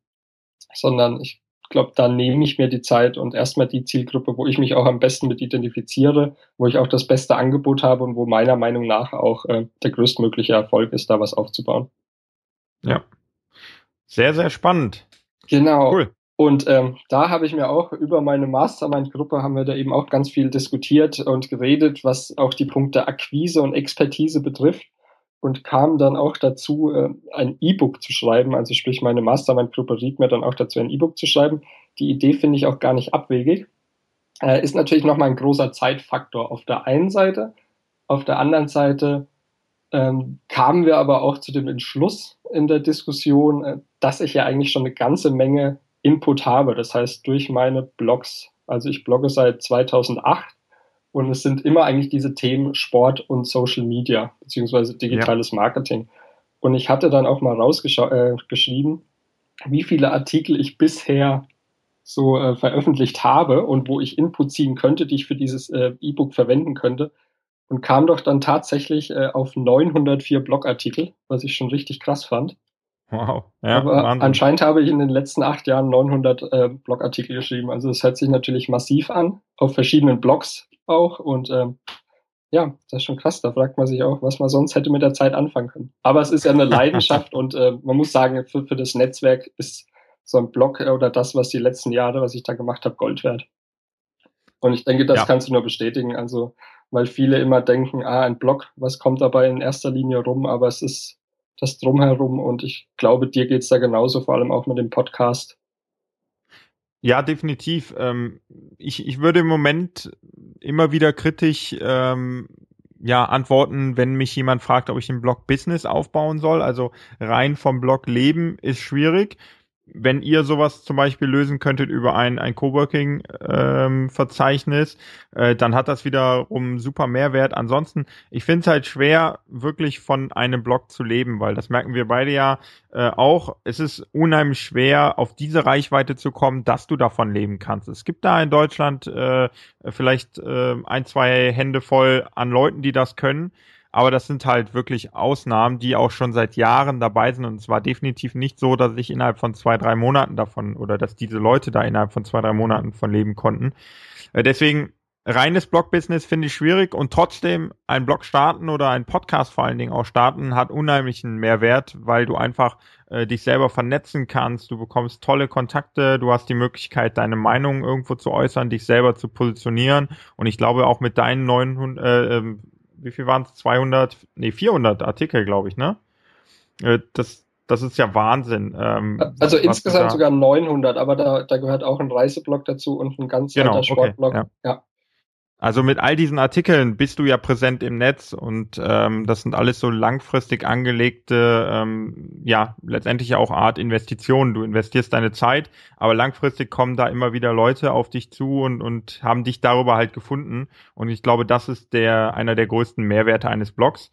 sondern ich glaube, da nehme ich mir die Zeit und erstmal die Zielgruppe, wo ich mich auch am besten mit identifiziere, wo ich auch das beste Angebot habe und wo meiner Meinung nach auch äh, der größtmögliche Erfolg ist, da was aufzubauen. Ja. Sehr, sehr spannend. Genau. Cool. Und ähm, da habe ich mir auch über meine Mastermind-Gruppe haben wir da eben auch ganz viel diskutiert und geredet, was auch die Punkte Akquise und Expertise betrifft und kam dann auch dazu, äh, ein E-Book zu schreiben. Also sprich, meine Mastermind-Gruppe riet mir dann auch dazu, ein E-Book zu schreiben. Die Idee finde ich auch gar nicht abwegig. Äh, ist natürlich nochmal ein großer Zeitfaktor auf der einen Seite. Auf der anderen Seite ähm, kamen wir aber auch zu dem Entschluss in der Diskussion, äh, dass ich ja eigentlich schon eine ganze Menge Input habe. Das heißt, durch meine Blogs, also ich blogge seit 2008 und es sind immer eigentlich diese Themen Sport und Social Media, beziehungsweise digitales ja. Marketing. Und ich hatte dann auch mal rausgeschrieben, äh, wie viele Artikel ich bisher so äh, veröffentlicht habe und wo ich Input ziehen könnte, die ich für dieses äh, E-Book verwenden könnte und kam doch dann tatsächlich äh, auf 904 Blogartikel, was ich schon richtig krass fand. Wow. Ja, Aber Wahnsinn. anscheinend habe ich in den letzten acht Jahren 900 äh, Blogartikel geschrieben. Also es hört sich natürlich massiv an, auf verschiedenen Blogs auch. Und ähm, ja, das ist schon krass. Da fragt man sich auch, was man sonst hätte mit der Zeit anfangen können. Aber es ist ja eine Leidenschaft und äh, man muss sagen, für, für das Netzwerk ist so ein Blog oder das, was die letzten Jahre, was ich da gemacht habe, Gold wert. Und ich denke, das ja. kannst du nur bestätigen. Also, weil viele immer denken, ah, ein Blog, was kommt dabei in erster Linie rum? Aber es ist das Drumherum und ich glaube, dir geht's da genauso, vor allem auch mit dem Podcast. Ja, definitiv. Ähm, ich, ich würde im Moment immer wieder kritisch ähm, ja, antworten, wenn mich jemand fragt, ob ich ein Blog Business aufbauen soll. Also rein vom Blog leben ist schwierig wenn ihr sowas zum Beispiel lösen könntet über ein, ein Coworking-Verzeichnis, ähm, äh, dann hat das wiederum super Mehrwert. Ansonsten, ich finde es halt schwer, wirklich von einem Blog zu leben, weil das merken wir beide ja äh, auch. Es ist unheimlich schwer, auf diese Reichweite zu kommen, dass du davon leben kannst. Es gibt da in Deutschland äh, vielleicht äh, ein, zwei Hände voll an Leuten, die das können. Aber das sind halt wirklich Ausnahmen, die auch schon seit Jahren dabei sind. Und es war definitiv nicht so, dass ich innerhalb von zwei, drei Monaten davon oder dass diese Leute da innerhalb von zwei, drei Monaten von leben konnten. Äh, deswegen reines Blog-Business finde ich schwierig und trotzdem ein Blog starten oder ein Podcast vor allen Dingen auch starten hat unheimlichen Mehrwert, weil du einfach äh, dich selber vernetzen kannst, du bekommst tolle Kontakte, du hast die Möglichkeit, deine Meinung irgendwo zu äußern, dich selber zu positionieren und ich glaube auch mit deinen 900, äh, ähm, wie viel waren es? 200, nee, 400 Artikel, glaube ich, ne? Äh, das, das ist ja Wahnsinn. Ähm, also insgesamt sogar 900, aber da, da gehört auch ein Reiseblog dazu und ein ganz genau, alter Sportblog. Okay, ja. ja. Also mit all diesen Artikeln bist du ja präsent im Netz und ähm, das sind alles so langfristig angelegte, ähm, ja, letztendlich auch Art Investitionen. Du investierst deine Zeit, aber langfristig kommen da immer wieder Leute auf dich zu und, und haben dich darüber halt gefunden. Und ich glaube, das ist der einer der größten Mehrwerte eines Blogs.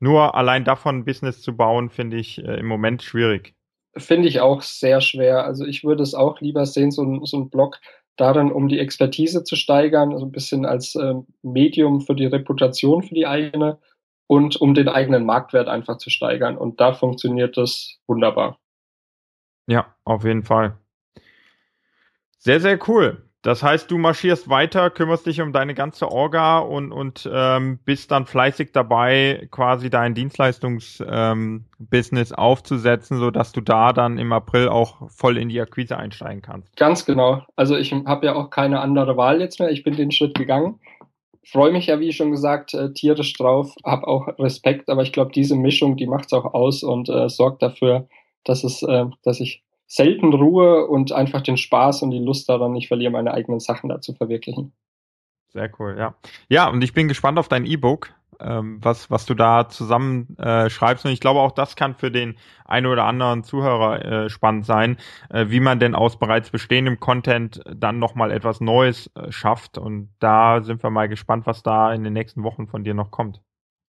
Nur allein davon Business zu bauen, finde ich äh, im Moment schwierig. Finde ich auch sehr schwer. Also ich würde es auch lieber sehen, so ein, so ein Blog darin, um die Expertise zu steigern, also ein bisschen als äh, Medium für die Reputation für die eigene und um den eigenen Marktwert einfach zu steigern. Und da funktioniert das wunderbar. Ja, auf jeden Fall. Sehr, sehr cool. Das heißt, du marschierst weiter, kümmerst dich um deine ganze Orga und, und ähm, bist dann fleißig dabei, quasi dein Dienstleistungsbusiness ähm, aufzusetzen, so dass du da dann im April auch voll in die Akquise einsteigen kannst. Ganz genau. Also ich habe ja auch keine andere Wahl jetzt mehr. Ich bin den Schritt gegangen. Freue mich ja, wie schon gesagt, äh, tierisch drauf, habe auch Respekt, aber ich glaube, diese Mischung, die macht es auch aus und äh, sorgt dafür, dass es, äh, dass ich selten Ruhe und einfach den Spaß und die Lust daran nicht verliere, meine eigenen Sachen da zu verwirklichen. Sehr cool, ja. Ja, und ich bin gespannt auf dein E-Book, ähm, was, was du da zusammen äh, schreibst. Und ich glaube, auch das kann für den einen oder anderen Zuhörer äh, spannend sein, äh, wie man denn aus bereits bestehendem Content dann nochmal etwas Neues äh, schafft. Und da sind wir mal gespannt, was da in den nächsten Wochen von dir noch kommt.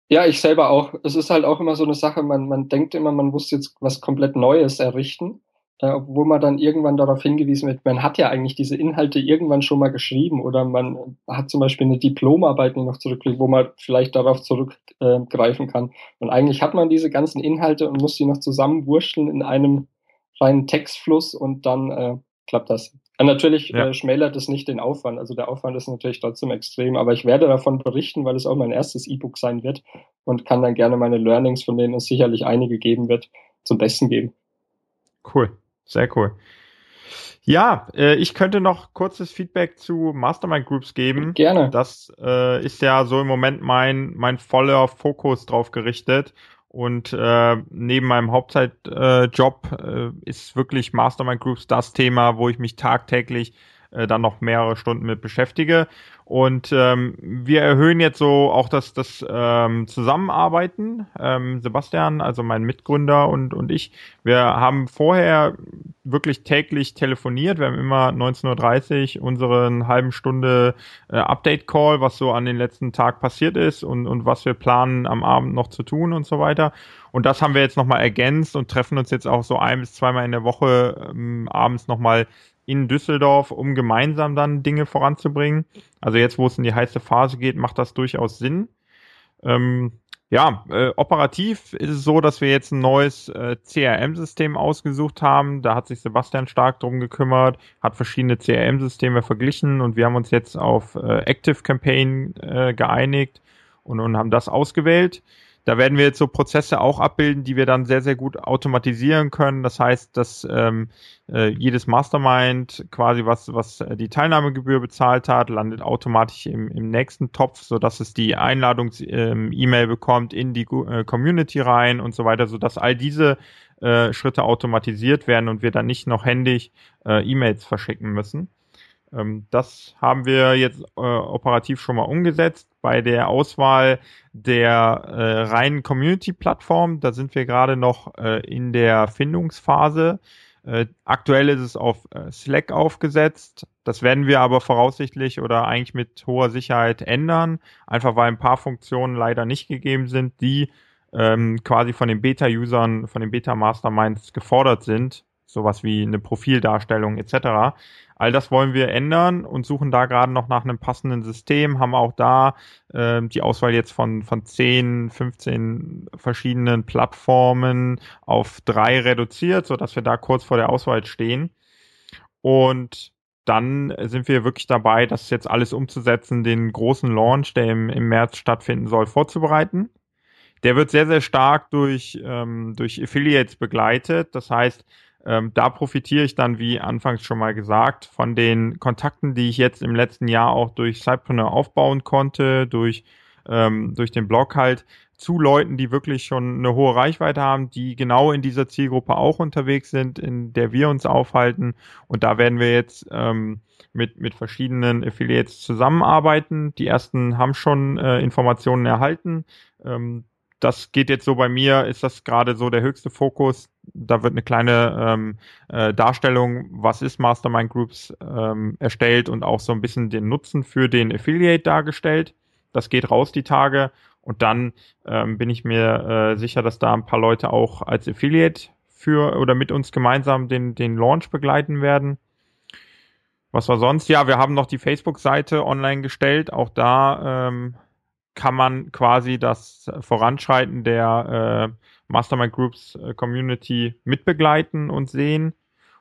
Ja, ich selber auch. Es ist halt auch immer so eine Sache, man, man denkt immer, man muss jetzt was komplett Neues errichten äh, obwohl man dann irgendwann darauf hingewiesen wird, man hat ja eigentlich diese Inhalte irgendwann schon mal geschrieben oder man hat zum Beispiel eine Diplomarbeit, die noch zurückliegt, wo man vielleicht darauf zurückgreifen äh, kann. Und eigentlich hat man diese ganzen Inhalte und muss die noch zusammenwurschteln in einem reinen Textfluss und dann äh, klappt das. Und natürlich ja. äh, schmälert es nicht den Aufwand. Also der Aufwand ist natürlich trotzdem extrem, aber ich werde davon berichten, weil es auch mein erstes E-Book sein wird und kann dann gerne meine Learnings, von denen es sicherlich einige geben wird, zum Besten geben. Cool. Sehr cool. Ja, äh, ich könnte noch kurzes Feedback zu Mastermind Groups geben. Gerne. Das äh, ist ja so im Moment mein, mein voller Fokus drauf gerichtet. Und äh, neben meinem Hauptzeitjob äh, äh, ist wirklich Mastermind Groups das Thema, wo ich mich tagtäglich äh, dann noch mehrere Stunden mit beschäftige. Und ähm, wir erhöhen jetzt so auch das, das ähm, Zusammenarbeiten. Ähm, Sebastian, also mein Mitgründer und, und ich, wir haben vorher wirklich täglich telefoniert. Wir haben immer 19.30 Uhr unseren halben Stunde äh, Update-Call, was so an den letzten Tag passiert ist und, und was wir planen am Abend noch zu tun und so weiter. Und das haben wir jetzt nochmal ergänzt und treffen uns jetzt auch so ein bis zweimal in der Woche ähm, abends nochmal in Düsseldorf, um gemeinsam dann Dinge voranzubringen. Also jetzt, wo es in die heiße Phase geht, macht das durchaus Sinn. Ähm, Ja, äh, operativ ist es so, dass wir jetzt ein neues äh, CRM-System ausgesucht haben. Da hat sich Sebastian stark drum gekümmert, hat verschiedene CRM-Systeme verglichen und wir haben uns jetzt auf äh, Active Campaign äh, geeinigt und, und haben das ausgewählt. Da werden wir jetzt so Prozesse auch abbilden, die wir dann sehr, sehr gut automatisieren können. Das heißt, dass ähm, äh, jedes Mastermind quasi was, was äh, die Teilnahmegebühr bezahlt hat, landet automatisch im, im nächsten Topf, so dass es die Einladungs-E-Mail ähm, bekommt in die äh, Community rein und so weiter, so dass all diese äh, Schritte automatisiert werden und wir dann nicht noch händig äh, E-Mails verschicken müssen. Ähm, das haben wir jetzt äh, operativ schon mal umgesetzt. Bei der Auswahl der äh, reinen Community-Plattform, da sind wir gerade noch äh, in der Findungsphase. Äh, aktuell ist es auf äh, Slack aufgesetzt. Das werden wir aber voraussichtlich oder eigentlich mit hoher Sicherheit ändern, einfach weil ein paar Funktionen leider nicht gegeben sind, die ähm, quasi von den Beta-Usern, von den Beta-Masterminds gefordert sind. Sowas wie eine Profildarstellung etc. All das wollen wir ändern und suchen da gerade noch nach einem passenden System, haben auch da äh, die Auswahl jetzt von, von 10, 15 verschiedenen Plattformen auf drei reduziert, so dass wir da kurz vor der Auswahl stehen. Und dann sind wir wirklich dabei, das jetzt alles umzusetzen, den großen Launch, der im, im März stattfinden soll, vorzubereiten. Der wird sehr, sehr stark durch, ähm, durch Affiliates begleitet. Das heißt, ähm, da profitiere ich dann, wie anfangs schon mal gesagt, von den Kontakten, die ich jetzt im letzten Jahr auch durch Cypreneur aufbauen konnte, durch, ähm, durch den Blog halt, zu Leuten, die wirklich schon eine hohe Reichweite haben, die genau in dieser Zielgruppe auch unterwegs sind, in der wir uns aufhalten. Und da werden wir jetzt ähm, mit, mit verschiedenen Affiliates zusammenarbeiten. Die ersten haben schon äh, Informationen erhalten. Ähm, das geht jetzt so bei mir, ist das gerade so der höchste Fokus. Da wird eine kleine ähm, äh, Darstellung, was ist Mastermind Groups, ähm, erstellt und auch so ein bisschen den Nutzen für den Affiliate dargestellt. Das geht raus die Tage und dann ähm, bin ich mir äh, sicher, dass da ein paar Leute auch als Affiliate für oder mit uns gemeinsam den, den Launch begleiten werden. Was war sonst? Ja, wir haben noch die Facebook-Seite online gestellt. Auch da ähm, kann man quasi das Voranschreiten der äh, Mastermind Groups äh, Community mitbegleiten und sehen.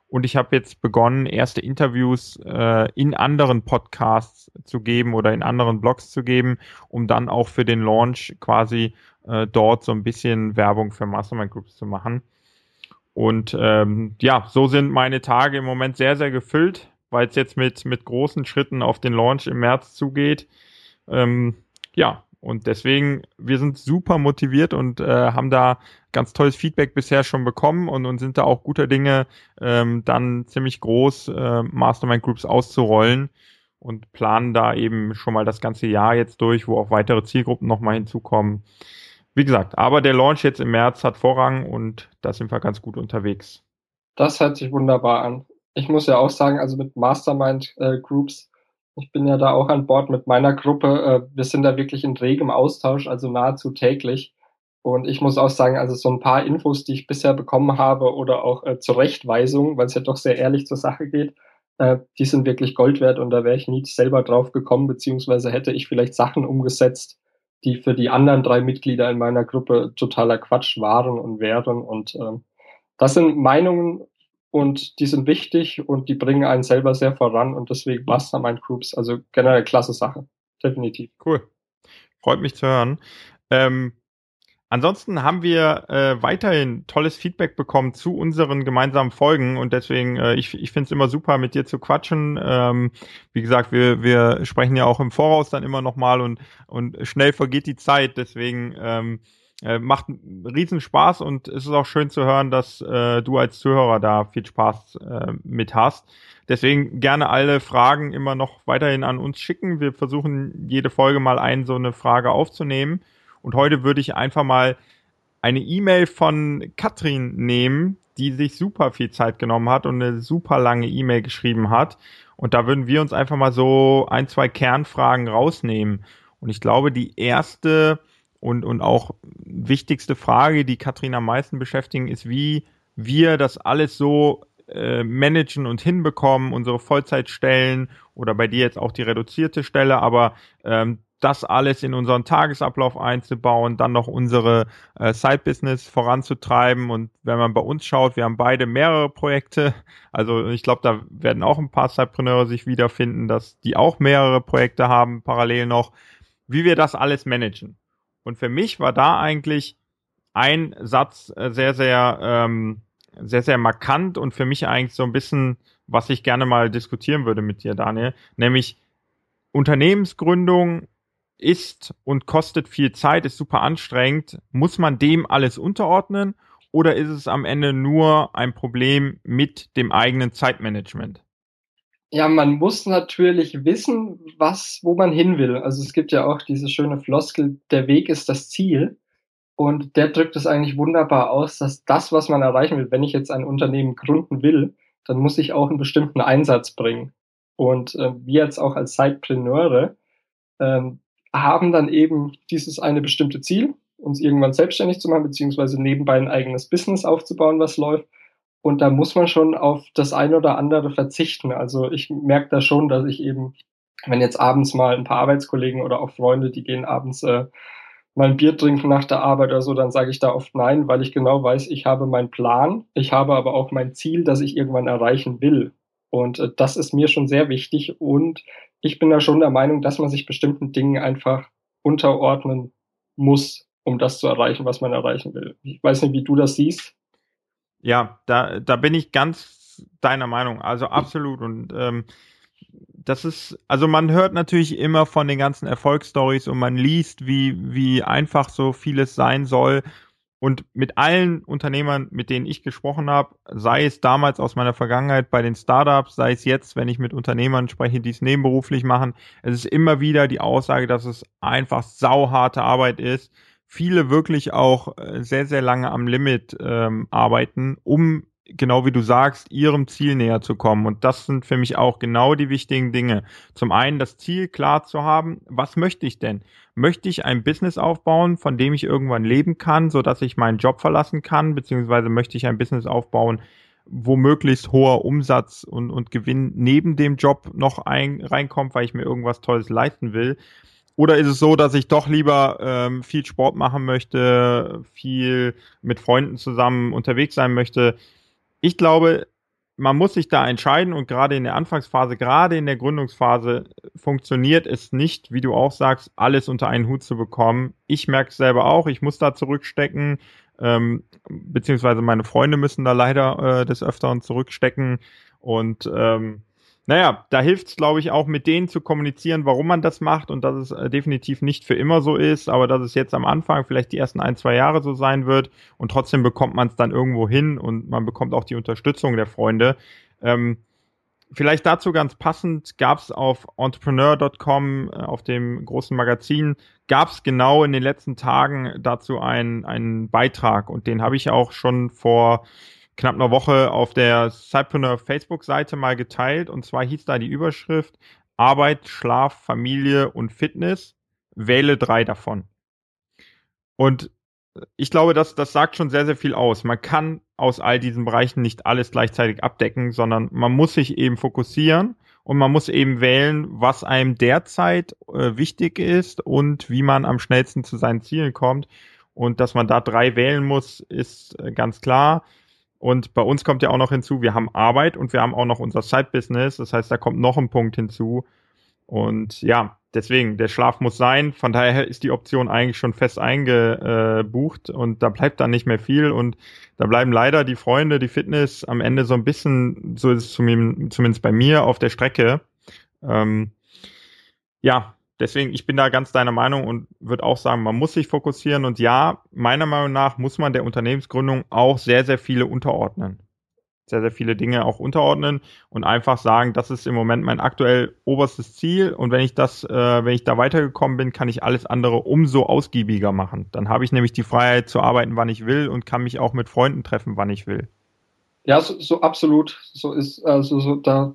Und ich habe jetzt begonnen, erste Interviews äh, in anderen Podcasts zu geben oder in anderen Blogs zu geben, um dann auch für den Launch quasi äh, dort so ein bisschen Werbung für Mastermind Groups zu machen. Und ähm, ja, so sind meine Tage im Moment sehr, sehr gefüllt, weil es jetzt mit, mit großen Schritten auf den Launch im März zugeht. Ähm, ja, und deswegen, wir sind super motiviert und äh, haben da ganz tolles Feedback bisher schon bekommen und, und sind da auch guter Dinge, ähm, dann ziemlich groß äh, Mastermind Groups auszurollen und planen da eben schon mal das ganze Jahr jetzt durch, wo auch weitere Zielgruppen nochmal hinzukommen. Wie gesagt, aber der Launch jetzt im März hat Vorrang und da sind wir ganz gut unterwegs. Das hört sich wunderbar an. Ich muss ja auch sagen, also mit Mastermind äh, Groups ich bin ja da auch an Bord mit meiner Gruppe. Äh, wir sind da wirklich in regem Austausch, also nahezu täglich. Und ich muss auch sagen, also so ein paar Infos, die ich bisher bekommen habe oder auch äh, Zurechtweisungen, weil es ja doch sehr ehrlich zur Sache geht, äh, die sind wirklich Gold wert und da wäre ich nie selber drauf gekommen, beziehungsweise hätte ich vielleicht Sachen umgesetzt, die für die anderen drei Mitglieder in meiner Gruppe totaler Quatsch waren und wären. Und äh, das sind Meinungen und die sind wichtig und die bringen einen selber sehr voran und deswegen Mastermind Groups, also generell klasse Sache. Definitiv. Cool. Freut mich zu hören. Ähm, ansonsten haben wir äh, weiterhin tolles Feedback bekommen zu unseren gemeinsamen Folgen und deswegen, äh, ich, ich finde es immer super, mit dir zu quatschen. Ähm, wie gesagt, wir, wir sprechen ja auch im Voraus dann immer nochmal und, und schnell vergeht die Zeit, deswegen ähm, äh, macht riesen Spaß und es ist auch schön zu hören, dass äh, du als Zuhörer da viel Spaß äh, mit hast. Deswegen gerne alle Fragen immer noch weiterhin an uns schicken. Wir versuchen jede Folge mal ein so eine Frage aufzunehmen. Und heute würde ich einfach mal eine E-Mail von Katrin nehmen, die sich super viel Zeit genommen hat und eine super lange E-Mail geschrieben hat. Und da würden wir uns einfach mal so ein, zwei Kernfragen rausnehmen. Und ich glaube, die erste und, und auch wichtigste Frage, die Katrin am meisten beschäftigen, ist, wie wir das alles so äh, managen und hinbekommen, unsere Vollzeitstellen oder bei dir jetzt auch die reduzierte Stelle, aber ähm, das alles in unseren Tagesablauf einzubauen, dann noch unsere äh, Side-Business voranzutreiben. Und wenn man bei uns schaut, wir haben beide mehrere Projekte. Also ich glaube, da werden auch ein paar Sidepreneure sich wiederfinden, dass die auch mehrere Projekte haben, parallel noch, wie wir das alles managen. Und für mich war da eigentlich ein Satz äh, sehr, sehr, ähm, sehr, sehr markant und für mich eigentlich so ein bisschen, was ich gerne mal diskutieren würde mit dir, Daniel, nämlich Unternehmensgründung ist und kostet viel Zeit, ist super anstrengend. Muss man dem alles unterordnen oder ist es am Ende nur ein Problem mit dem eigenen Zeitmanagement? Ja, man muss natürlich wissen, was, wo man hin will. Also es gibt ja auch diese schöne Floskel, der Weg ist das Ziel. Und der drückt es eigentlich wunderbar aus, dass das, was man erreichen will, wenn ich jetzt ein Unternehmen gründen will, dann muss ich auch einen bestimmten Einsatz bringen. Und äh, wir jetzt auch als Sidepreneure ähm, haben dann eben dieses eine bestimmte Ziel, uns irgendwann selbstständig zu machen, beziehungsweise nebenbei ein eigenes Business aufzubauen, was läuft. Und da muss man schon auf das eine oder andere verzichten. Also ich merke da schon, dass ich eben, wenn jetzt abends mal ein paar Arbeitskollegen oder auch Freunde, die gehen abends äh, mal ein Bier trinken nach der Arbeit oder so, dann sage ich da oft nein, weil ich genau weiß, ich habe meinen Plan, ich habe aber auch mein Ziel, das ich irgendwann erreichen will. Und äh, das ist mir schon sehr wichtig. Und ich bin da schon der Meinung, dass man sich bestimmten Dingen einfach unterordnen muss, um das zu erreichen, was man erreichen will. Ich weiß nicht, wie du das siehst. Ja, da, da bin ich ganz deiner Meinung. Also absolut. Und ähm, das ist, also man hört natürlich immer von den ganzen Erfolgsstories und man liest, wie, wie einfach so vieles sein soll. Und mit allen Unternehmern, mit denen ich gesprochen habe, sei es damals aus meiner Vergangenheit bei den Startups, sei es jetzt, wenn ich mit Unternehmern spreche, die es nebenberuflich machen, es ist immer wieder die Aussage, dass es einfach sauharte Arbeit ist. Viele wirklich auch äh, sehr, sehr lange am Limit ähm, arbeiten, um genau wie du sagst, ihrem Ziel näher zu kommen. Und das sind für mich auch genau die wichtigen Dinge. Zum einen das Ziel klar zu haben, was möchte ich denn? Möchte ich ein Business aufbauen, von dem ich irgendwann leben kann, so dass ich meinen Job verlassen kann, beziehungsweise möchte ich ein Business aufbauen, wo möglichst hoher Umsatz und, und Gewinn neben dem Job noch ein, reinkommt, weil ich mir irgendwas Tolles leisten will. Oder ist es so, dass ich doch lieber ähm, viel Sport machen möchte, viel mit Freunden zusammen unterwegs sein möchte? ich glaube, man muss sich da entscheiden und gerade in der Anfangsphase, gerade in der Gründungsphase funktioniert es nicht, wie du auch sagst, alles unter einen Hut zu bekommen. Ich merke es selber auch, ich muss da zurückstecken, ähm, beziehungsweise meine Freunde müssen da leider äh, des Öfteren zurückstecken und ähm, naja, da hilft es, glaube ich, auch mit denen zu kommunizieren, warum man das macht und dass es äh, definitiv nicht für immer so ist, aber dass es jetzt am Anfang vielleicht die ersten ein, zwei Jahre so sein wird und trotzdem bekommt man es dann irgendwo hin und man bekommt auch die Unterstützung der Freunde. Ähm, vielleicht dazu ganz passend gab es auf entrepreneur.com, äh, auf dem großen Magazin, gab es genau in den letzten Tagen dazu einen, einen Beitrag und den habe ich auch schon vor knapp einer Woche auf der Cypreneur Facebook-Seite mal geteilt. Und zwar hieß da die Überschrift Arbeit, Schlaf, Familie und Fitness. Wähle drei davon. Und ich glaube, das, das sagt schon sehr, sehr viel aus. Man kann aus all diesen Bereichen nicht alles gleichzeitig abdecken, sondern man muss sich eben fokussieren und man muss eben wählen, was einem derzeit äh, wichtig ist und wie man am schnellsten zu seinen Zielen kommt. Und dass man da drei wählen muss, ist äh, ganz klar. Und bei uns kommt ja auch noch hinzu, wir haben Arbeit und wir haben auch noch unser Side-Business. Das heißt, da kommt noch ein Punkt hinzu. Und ja, deswegen, der Schlaf muss sein. Von daher ist die Option eigentlich schon fest eingebucht und da bleibt dann nicht mehr viel. Und da bleiben leider die Freunde, die Fitness am Ende so ein bisschen, so ist es zumindest bei mir, auf der Strecke. Ähm, ja, deswegen, ich bin da ganz deiner Meinung und würde auch sagen, man muss sich fokussieren und ja, meiner Meinung nach muss man der Unternehmensgründung auch sehr, sehr viele unterordnen. Sehr, sehr viele Dinge auch unterordnen und einfach sagen, das ist im Moment mein aktuell oberstes Ziel und wenn ich das, äh, wenn ich da weitergekommen bin, kann ich alles andere umso ausgiebiger machen. Dann habe ich nämlich die Freiheit zu arbeiten, wann ich will und kann mich auch mit Freunden treffen, wann ich will. Ja, so, so absolut. So ist, also so, da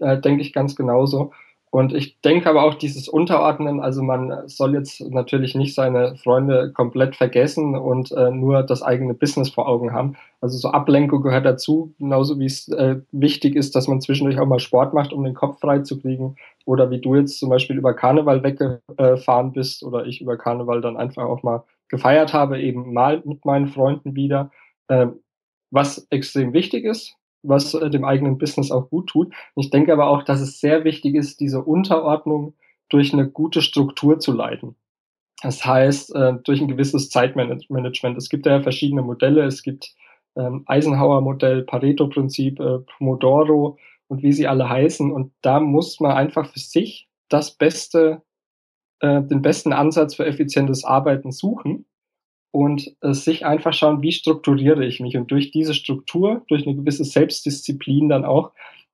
äh, denke ich ganz genauso. Und ich denke aber auch dieses Unterordnen, also man soll jetzt natürlich nicht seine Freunde komplett vergessen und äh, nur das eigene Business vor Augen haben. Also so Ablenkung gehört dazu, genauso wie es äh, wichtig ist, dass man zwischendurch auch mal Sport macht, um den Kopf frei zu kriegen. Oder wie du jetzt zum Beispiel über Karneval weggefahren bist oder ich über Karneval dann einfach auch mal gefeiert habe, eben mal mit meinen Freunden wieder. Äh, was extrem wichtig ist, was äh, dem eigenen Business auch gut tut. Ich denke aber auch, dass es sehr wichtig ist, diese Unterordnung durch eine gute Struktur zu leiten. Das heißt, äh, durch ein gewisses Zeitmanagement. Es gibt ja verschiedene Modelle. Es gibt ähm, Eisenhower-Modell, Pareto-Prinzip, äh, Pomodoro und wie sie alle heißen. Und da muss man einfach für sich das beste, den besten Ansatz für effizientes Arbeiten suchen und äh, sich einfach schauen, wie strukturiere ich mich. Und durch diese Struktur, durch eine gewisse Selbstdisziplin dann auch,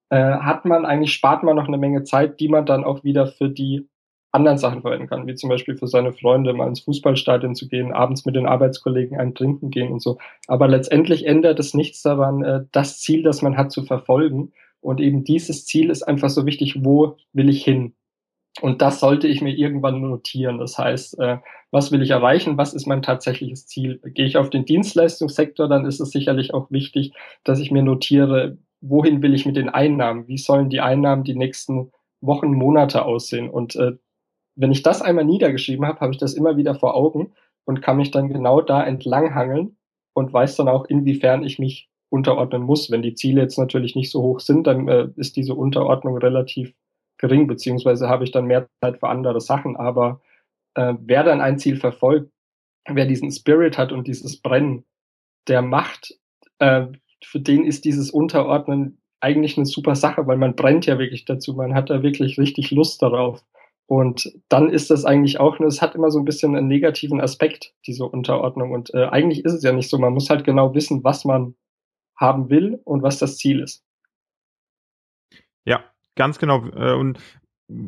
äh, hat man eigentlich, spart man noch eine Menge Zeit, die man dann auch wieder für die anderen Sachen verwenden kann, wie zum Beispiel für seine Freunde mal ins Fußballstadion zu gehen, abends mit den Arbeitskollegen ein Trinken gehen und so. Aber letztendlich ändert es nichts daran, äh, das Ziel, das man hat, zu verfolgen. Und eben dieses Ziel ist einfach so wichtig, wo will ich hin? Und das sollte ich mir irgendwann notieren. Das heißt, äh, was will ich erreichen? Was ist mein tatsächliches Ziel? Gehe ich auf den Dienstleistungssektor, dann ist es sicherlich auch wichtig, dass ich mir notiere, wohin will ich mit den Einnahmen? Wie sollen die Einnahmen die nächsten Wochen, Monate aussehen? Und äh, wenn ich das einmal niedergeschrieben habe, habe ich das immer wieder vor Augen und kann mich dann genau da entlanghangeln und weiß dann auch, inwiefern ich mich unterordnen muss. Wenn die Ziele jetzt natürlich nicht so hoch sind, dann äh, ist diese Unterordnung relativ gering, beziehungsweise habe ich dann mehr Zeit für andere Sachen. Aber äh, wer dann ein Ziel verfolgt, wer diesen Spirit hat und dieses Brennen, der macht, äh, für den ist dieses Unterordnen eigentlich eine super Sache, weil man brennt ja wirklich dazu, man hat da wirklich richtig Lust darauf. Und dann ist das eigentlich auch, es hat immer so ein bisschen einen negativen Aspekt, diese Unterordnung. Und äh, eigentlich ist es ja nicht so. Man muss halt genau wissen, was man haben will und was das Ziel ist. Ja, Ganz genau. Äh, und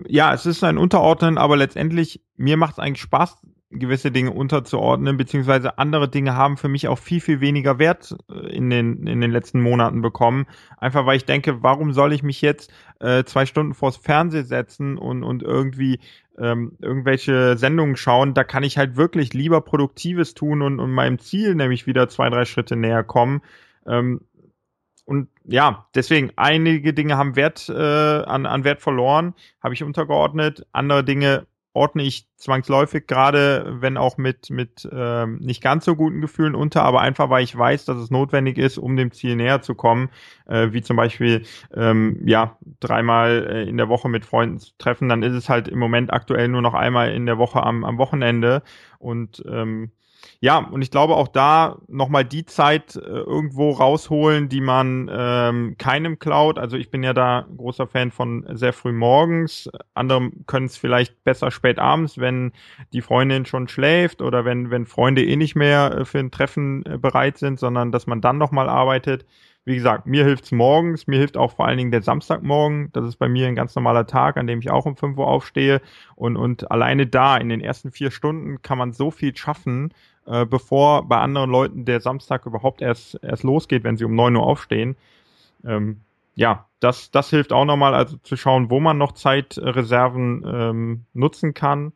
ja, es ist ein Unterordnen, aber letztendlich, mir macht es eigentlich Spaß, gewisse Dinge unterzuordnen, beziehungsweise andere Dinge haben für mich auch viel, viel weniger Wert äh, in den, in den letzten Monaten bekommen. Einfach weil ich denke, warum soll ich mich jetzt äh, zwei Stunden vors Fernsehen setzen und, und irgendwie ähm, irgendwelche Sendungen schauen? Da kann ich halt wirklich lieber Produktives tun und, und meinem Ziel nämlich wieder zwei, drei Schritte näher kommen. Ähm, und ja, deswegen, einige Dinge haben Wert äh, an, an Wert verloren, habe ich untergeordnet. Andere Dinge ordne ich zwangsläufig, gerade wenn auch mit, mit ähm, nicht ganz so guten Gefühlen unter, aber einfach, weil ich weiß, dass es notwendig ist, um dem Ziel näher zu kommen, äh, wie zum Beispiel ähm, ja dreimal äh, in der Woche mit Freunden zu treffen, dann ist es halt im Moment aktuell nur noch einmal in der Woche am, am Wochenende und ähm, ja, und ich glaube auch da nochmal die Zeit äh, irgendwo rausholen, die man ähm, keinem klaut. Also ich bin ja da großer Fan von sehr früh morgens. Andere können es vielleicht besser spät abends, wenn die Freundin schon schläft oder wenn, wenn Freunde eh nicht mehr äh, für ein Treffen äh, bereit sind, sondern dass man dann nochmal arbeitet. Wie gesagt, mir hilft's morgens, mir hilft auch vor allen Dingen der Samstagmorgen. Das ist bei mir ein ganz normaler Tag, an dem ich auch um 5 Uhr aufstehe. Und, und alleine da, in den ersten vier Stunden, kann man so viel schaffen, äh, bevor bei anderen Leuten der Samstag überhaupt erst, erst losgeht, wenn sie um 9 Uhr aufstehen. Ähm, ja, das, das hilft auch nochmal, also zu schauen, wo man noch Zeitreserven ähm, nutzen kann.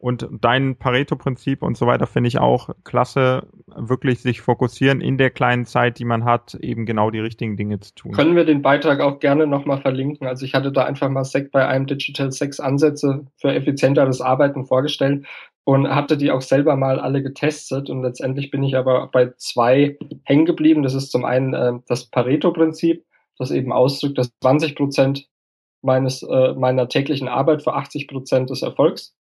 Und dein Pareto-Prinzip und so weiter finde ich auch klasse, wirklich sich fokussieren in der kleinen Zeit, die man hat, eben genau die richtigen Dinge zu tun. Können wir den Beitrag auch gerne nochmal verlinken? Also ich hatte da einfach mal Sec bei einem Digital Sex Ansätze für effizienteres Arbeiten vorgestellt und hatte die auch selber mal alle getestet und letztendlich bin ich aber bei zwei hängen geblieben. Das ist zum einen äh, das Pareto-Prinzip, das eben ausdrückt, dass 20 Prozent meines, äh, meiner täglichen Arbeit für 80 Prozent des Erfolgs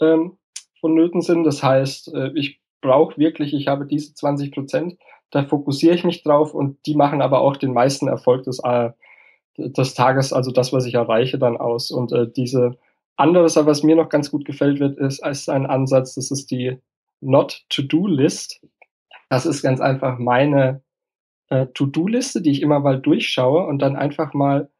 ähm, vonnöten sind. Das heißt, äh, ich brauche wirklich, ich habe diese 20 Prozent, da fokussiere ich mich drauf und die machen aber auch den meisten Erfolg des, äh, des Tages, also das, was ich erreiche, dann aus. Und äh, diese anderes, was mir noch ganz gut gefällt wird, ist, ist ein Ansatz, das ist die Not-to-Do-List. Das ist ganz einfach meine äh, To-Do-Liste, die ich immer mal durchschaue und dann einfach mal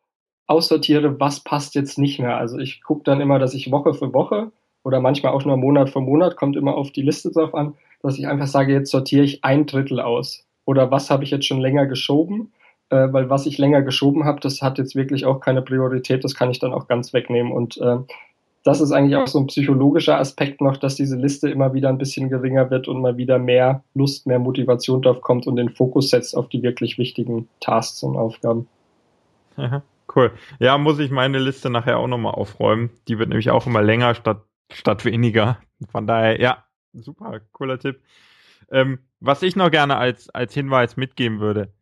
aussortiere, was passt jetzt nicht mehr. Also ich gucke dann immer, dass ich Woche für Woche oder manchmal auch nur Monat für Monat, kommt immer auf die Liste drauf an, dass ich einfach sage, jetzt sortiere ich ein Drittel aus. Oder was habe ich jetzt schon länger geschoben? äh, weil was ich länger geschoben habe, das hat jetzt wirklich auch keine Priorität, das kann ich dann auch ganz wegnehmen. Und äh, das ist eigentlich auch so ein psychologischer Aspekt noch, dass diese Liste immer wieder ein bisschen geringer wird und mal wieder mehr Lust, mehr Motivation drauf kommt und den Fokus setzt auf die wirklich wichtigen Tasks und Aufgaben. Ja, cool. Ja, muss ich meine Liste nachher auch nochmal aufräumen. Die wird nämlich auch immer länger statt, statt weniger. Von daher, ja, super, cooler Tipp. Ähm, was ich noch gerne als, als Hinweis mitgeben würde,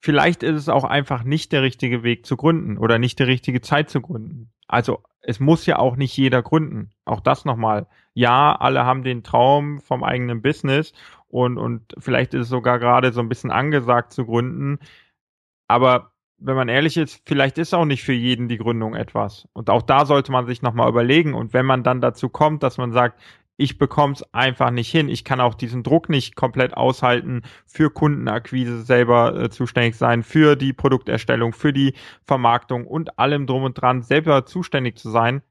vielleicht ist es auch einfach nicht der richtige Weg zu gründen oder nicht die richtige Zeit zu gründen. Also es muss ja auch nicht jeder gründen. Auch das nochmal. Ja, alle haben den Traum vom eigenen Business und, und vielleicht ist es sogar gerade so ein bisschen angesagt zu gründen. Aber wenn man ehrlich ist, vielleicht ist auch nicht für jeden die Gründung etwas. Und auch da sollte man sich nochmal überlegen. Und wenn man dann dazu kommt, dass man sagt, ich bekomme es einfach nicht hin. Ich kann auch diesen Druck nicht komplett aushalten, für Kundenakquise selber äh, zuständig sein, für die Produkterstellung, für die Vermarktung und allem drum und dran selber zuständig zu sein,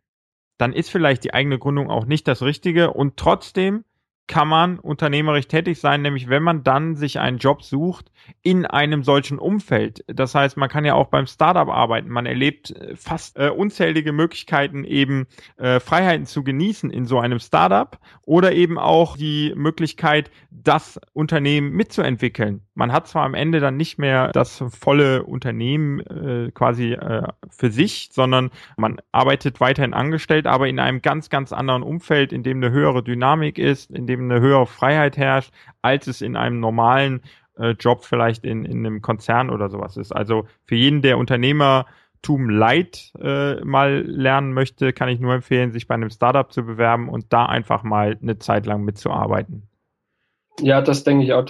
dann ist vielleicht die eigene Gründung auch nicht das Richtige und trotzdem kann man unternehmerisch tätig sein, nämlich wenn man dann sich einen Job sucht in einem solchen Umfeld. Das heißt, man kann ja auch beim Startup arbeiten. Man erlebt äh, fast äh, unzählige Möglichkeiten, eben äh, Freiheiten zu genießen in so einem Startup oder eben auch die Möglichkeit, das Unternehmen mitzuentwickeln. Man hat zwar am Ende dann nicht mehr das volle Unternehmen äh, quasi äh, für sich, sondern man arbeitet weiterhin angestellt, aber in einem ganz, ganz anderen Umfeld, in dem eine höhere Dynamik ist, in dem dem eine höhere Freiheit herrscht, als es in einem normalen äh, Job vielleicht in, in einem Konzern oder sowas ist. Also für jeden, der Unternehmertum Light äh, mal lernen möchte, kann ich nur empfehlen, sich bei einem Startup zu bewerben und da einfach mal eine Zeit lang mitzuarbeiten. Ja, das denke ich auch.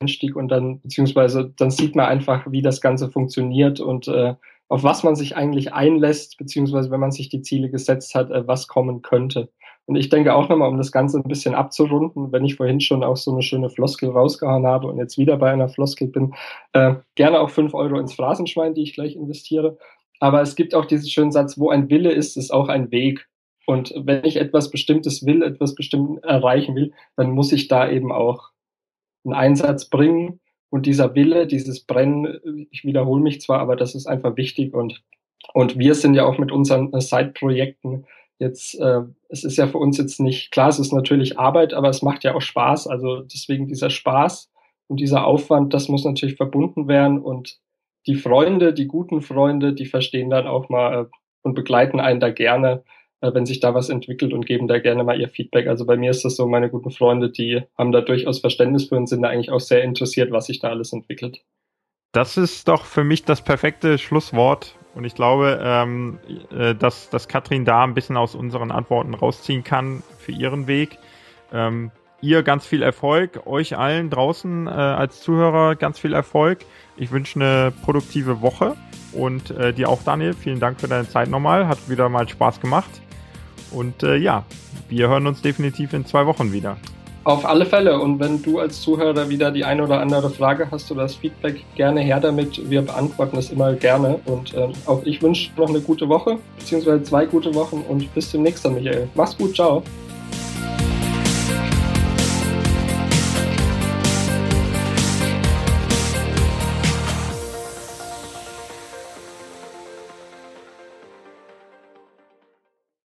Einstieg und dann, beziehungsweise dann sieht man einfach, wie das Ganze funktioniert und äh, auf was man sich eigentlich einlässt, beziehungsweise wenn man sich die Ziele gesetzt hat, äh, was kommen könnte. Und ich denke auch nochmal, um das Ganze ein bisschen abzurunden, wenn ich vorhin schon auch so eine schöne Floskel rausgehauen habe und jetzt wieder bei einer Floskel bin, äh, gerne auch fünf Euro ins Phrasenschwein, die ich gleich investiere. Aber es gibt auch diesen schönen Satz, wo ein Wille ist, ist auch ein Weg. Und wenn ich etwas Bestimmtes will, etwas Bestimmtes erreichen will, dann muss ich da eben auch einen Einsatz bringen. Und dieser Wille, dieses Brennen, ich wiederhole mich zwar, aber das ist einfach wichtig. Und, und wir sind ja auch mit unseren Side-Projekten Jetzt, äh, es ist ja für uns jetzt nicht, klar, es ist natürlich Arbeit, aber es macht ja auch Spaß. Also deswegen dieser Spaß und dieser Aufwand, das muss natürlich verbunden werden und die Freunde, die guten Freunde, die verstehen dann auch mal äh, und begleiten einen da gerne, äh, wenn sich da was entwickelt und geben da gerne mal ihr Feedback. Also bei mir ist das so, meine guten Freunde, die haben da durchaus Verständnis für und sind da eigentlich auch sehr interessiert, was sich da alles entwickelt. Das ist doch für mich das perfekte Schlusswort. Und ich glaube, ähm, äh, dass, dass Katrin da ein bisschen aus unseren Antworten rausziehen kann für ihren Weg. Ähm, ihr ganz viel Erfolg, euch allen draußen äh, als Zuhörer ganz viel Erfolg. Ich wünsche eine produktive Woche und äh, dir auch, Daniel. Vielen Dank für deine Zeit nochmal. Hat wieder mal Spaß gemacht. Und äh, ja, wir hören uns definitiv in zwei Wochen wieder. Auf alle Fälle. Und wenn du als Zuhörer wieder die eine oder andere Frage hast oder das Feedback, gerne her damit. Wir beantworten es immer gerne. Und äh, auch ich wünsche noch eine gute Woche, beziehungsweise zwei gute Wochen und bis zum nächsten Mal, Michael. Mach's gut, ciao.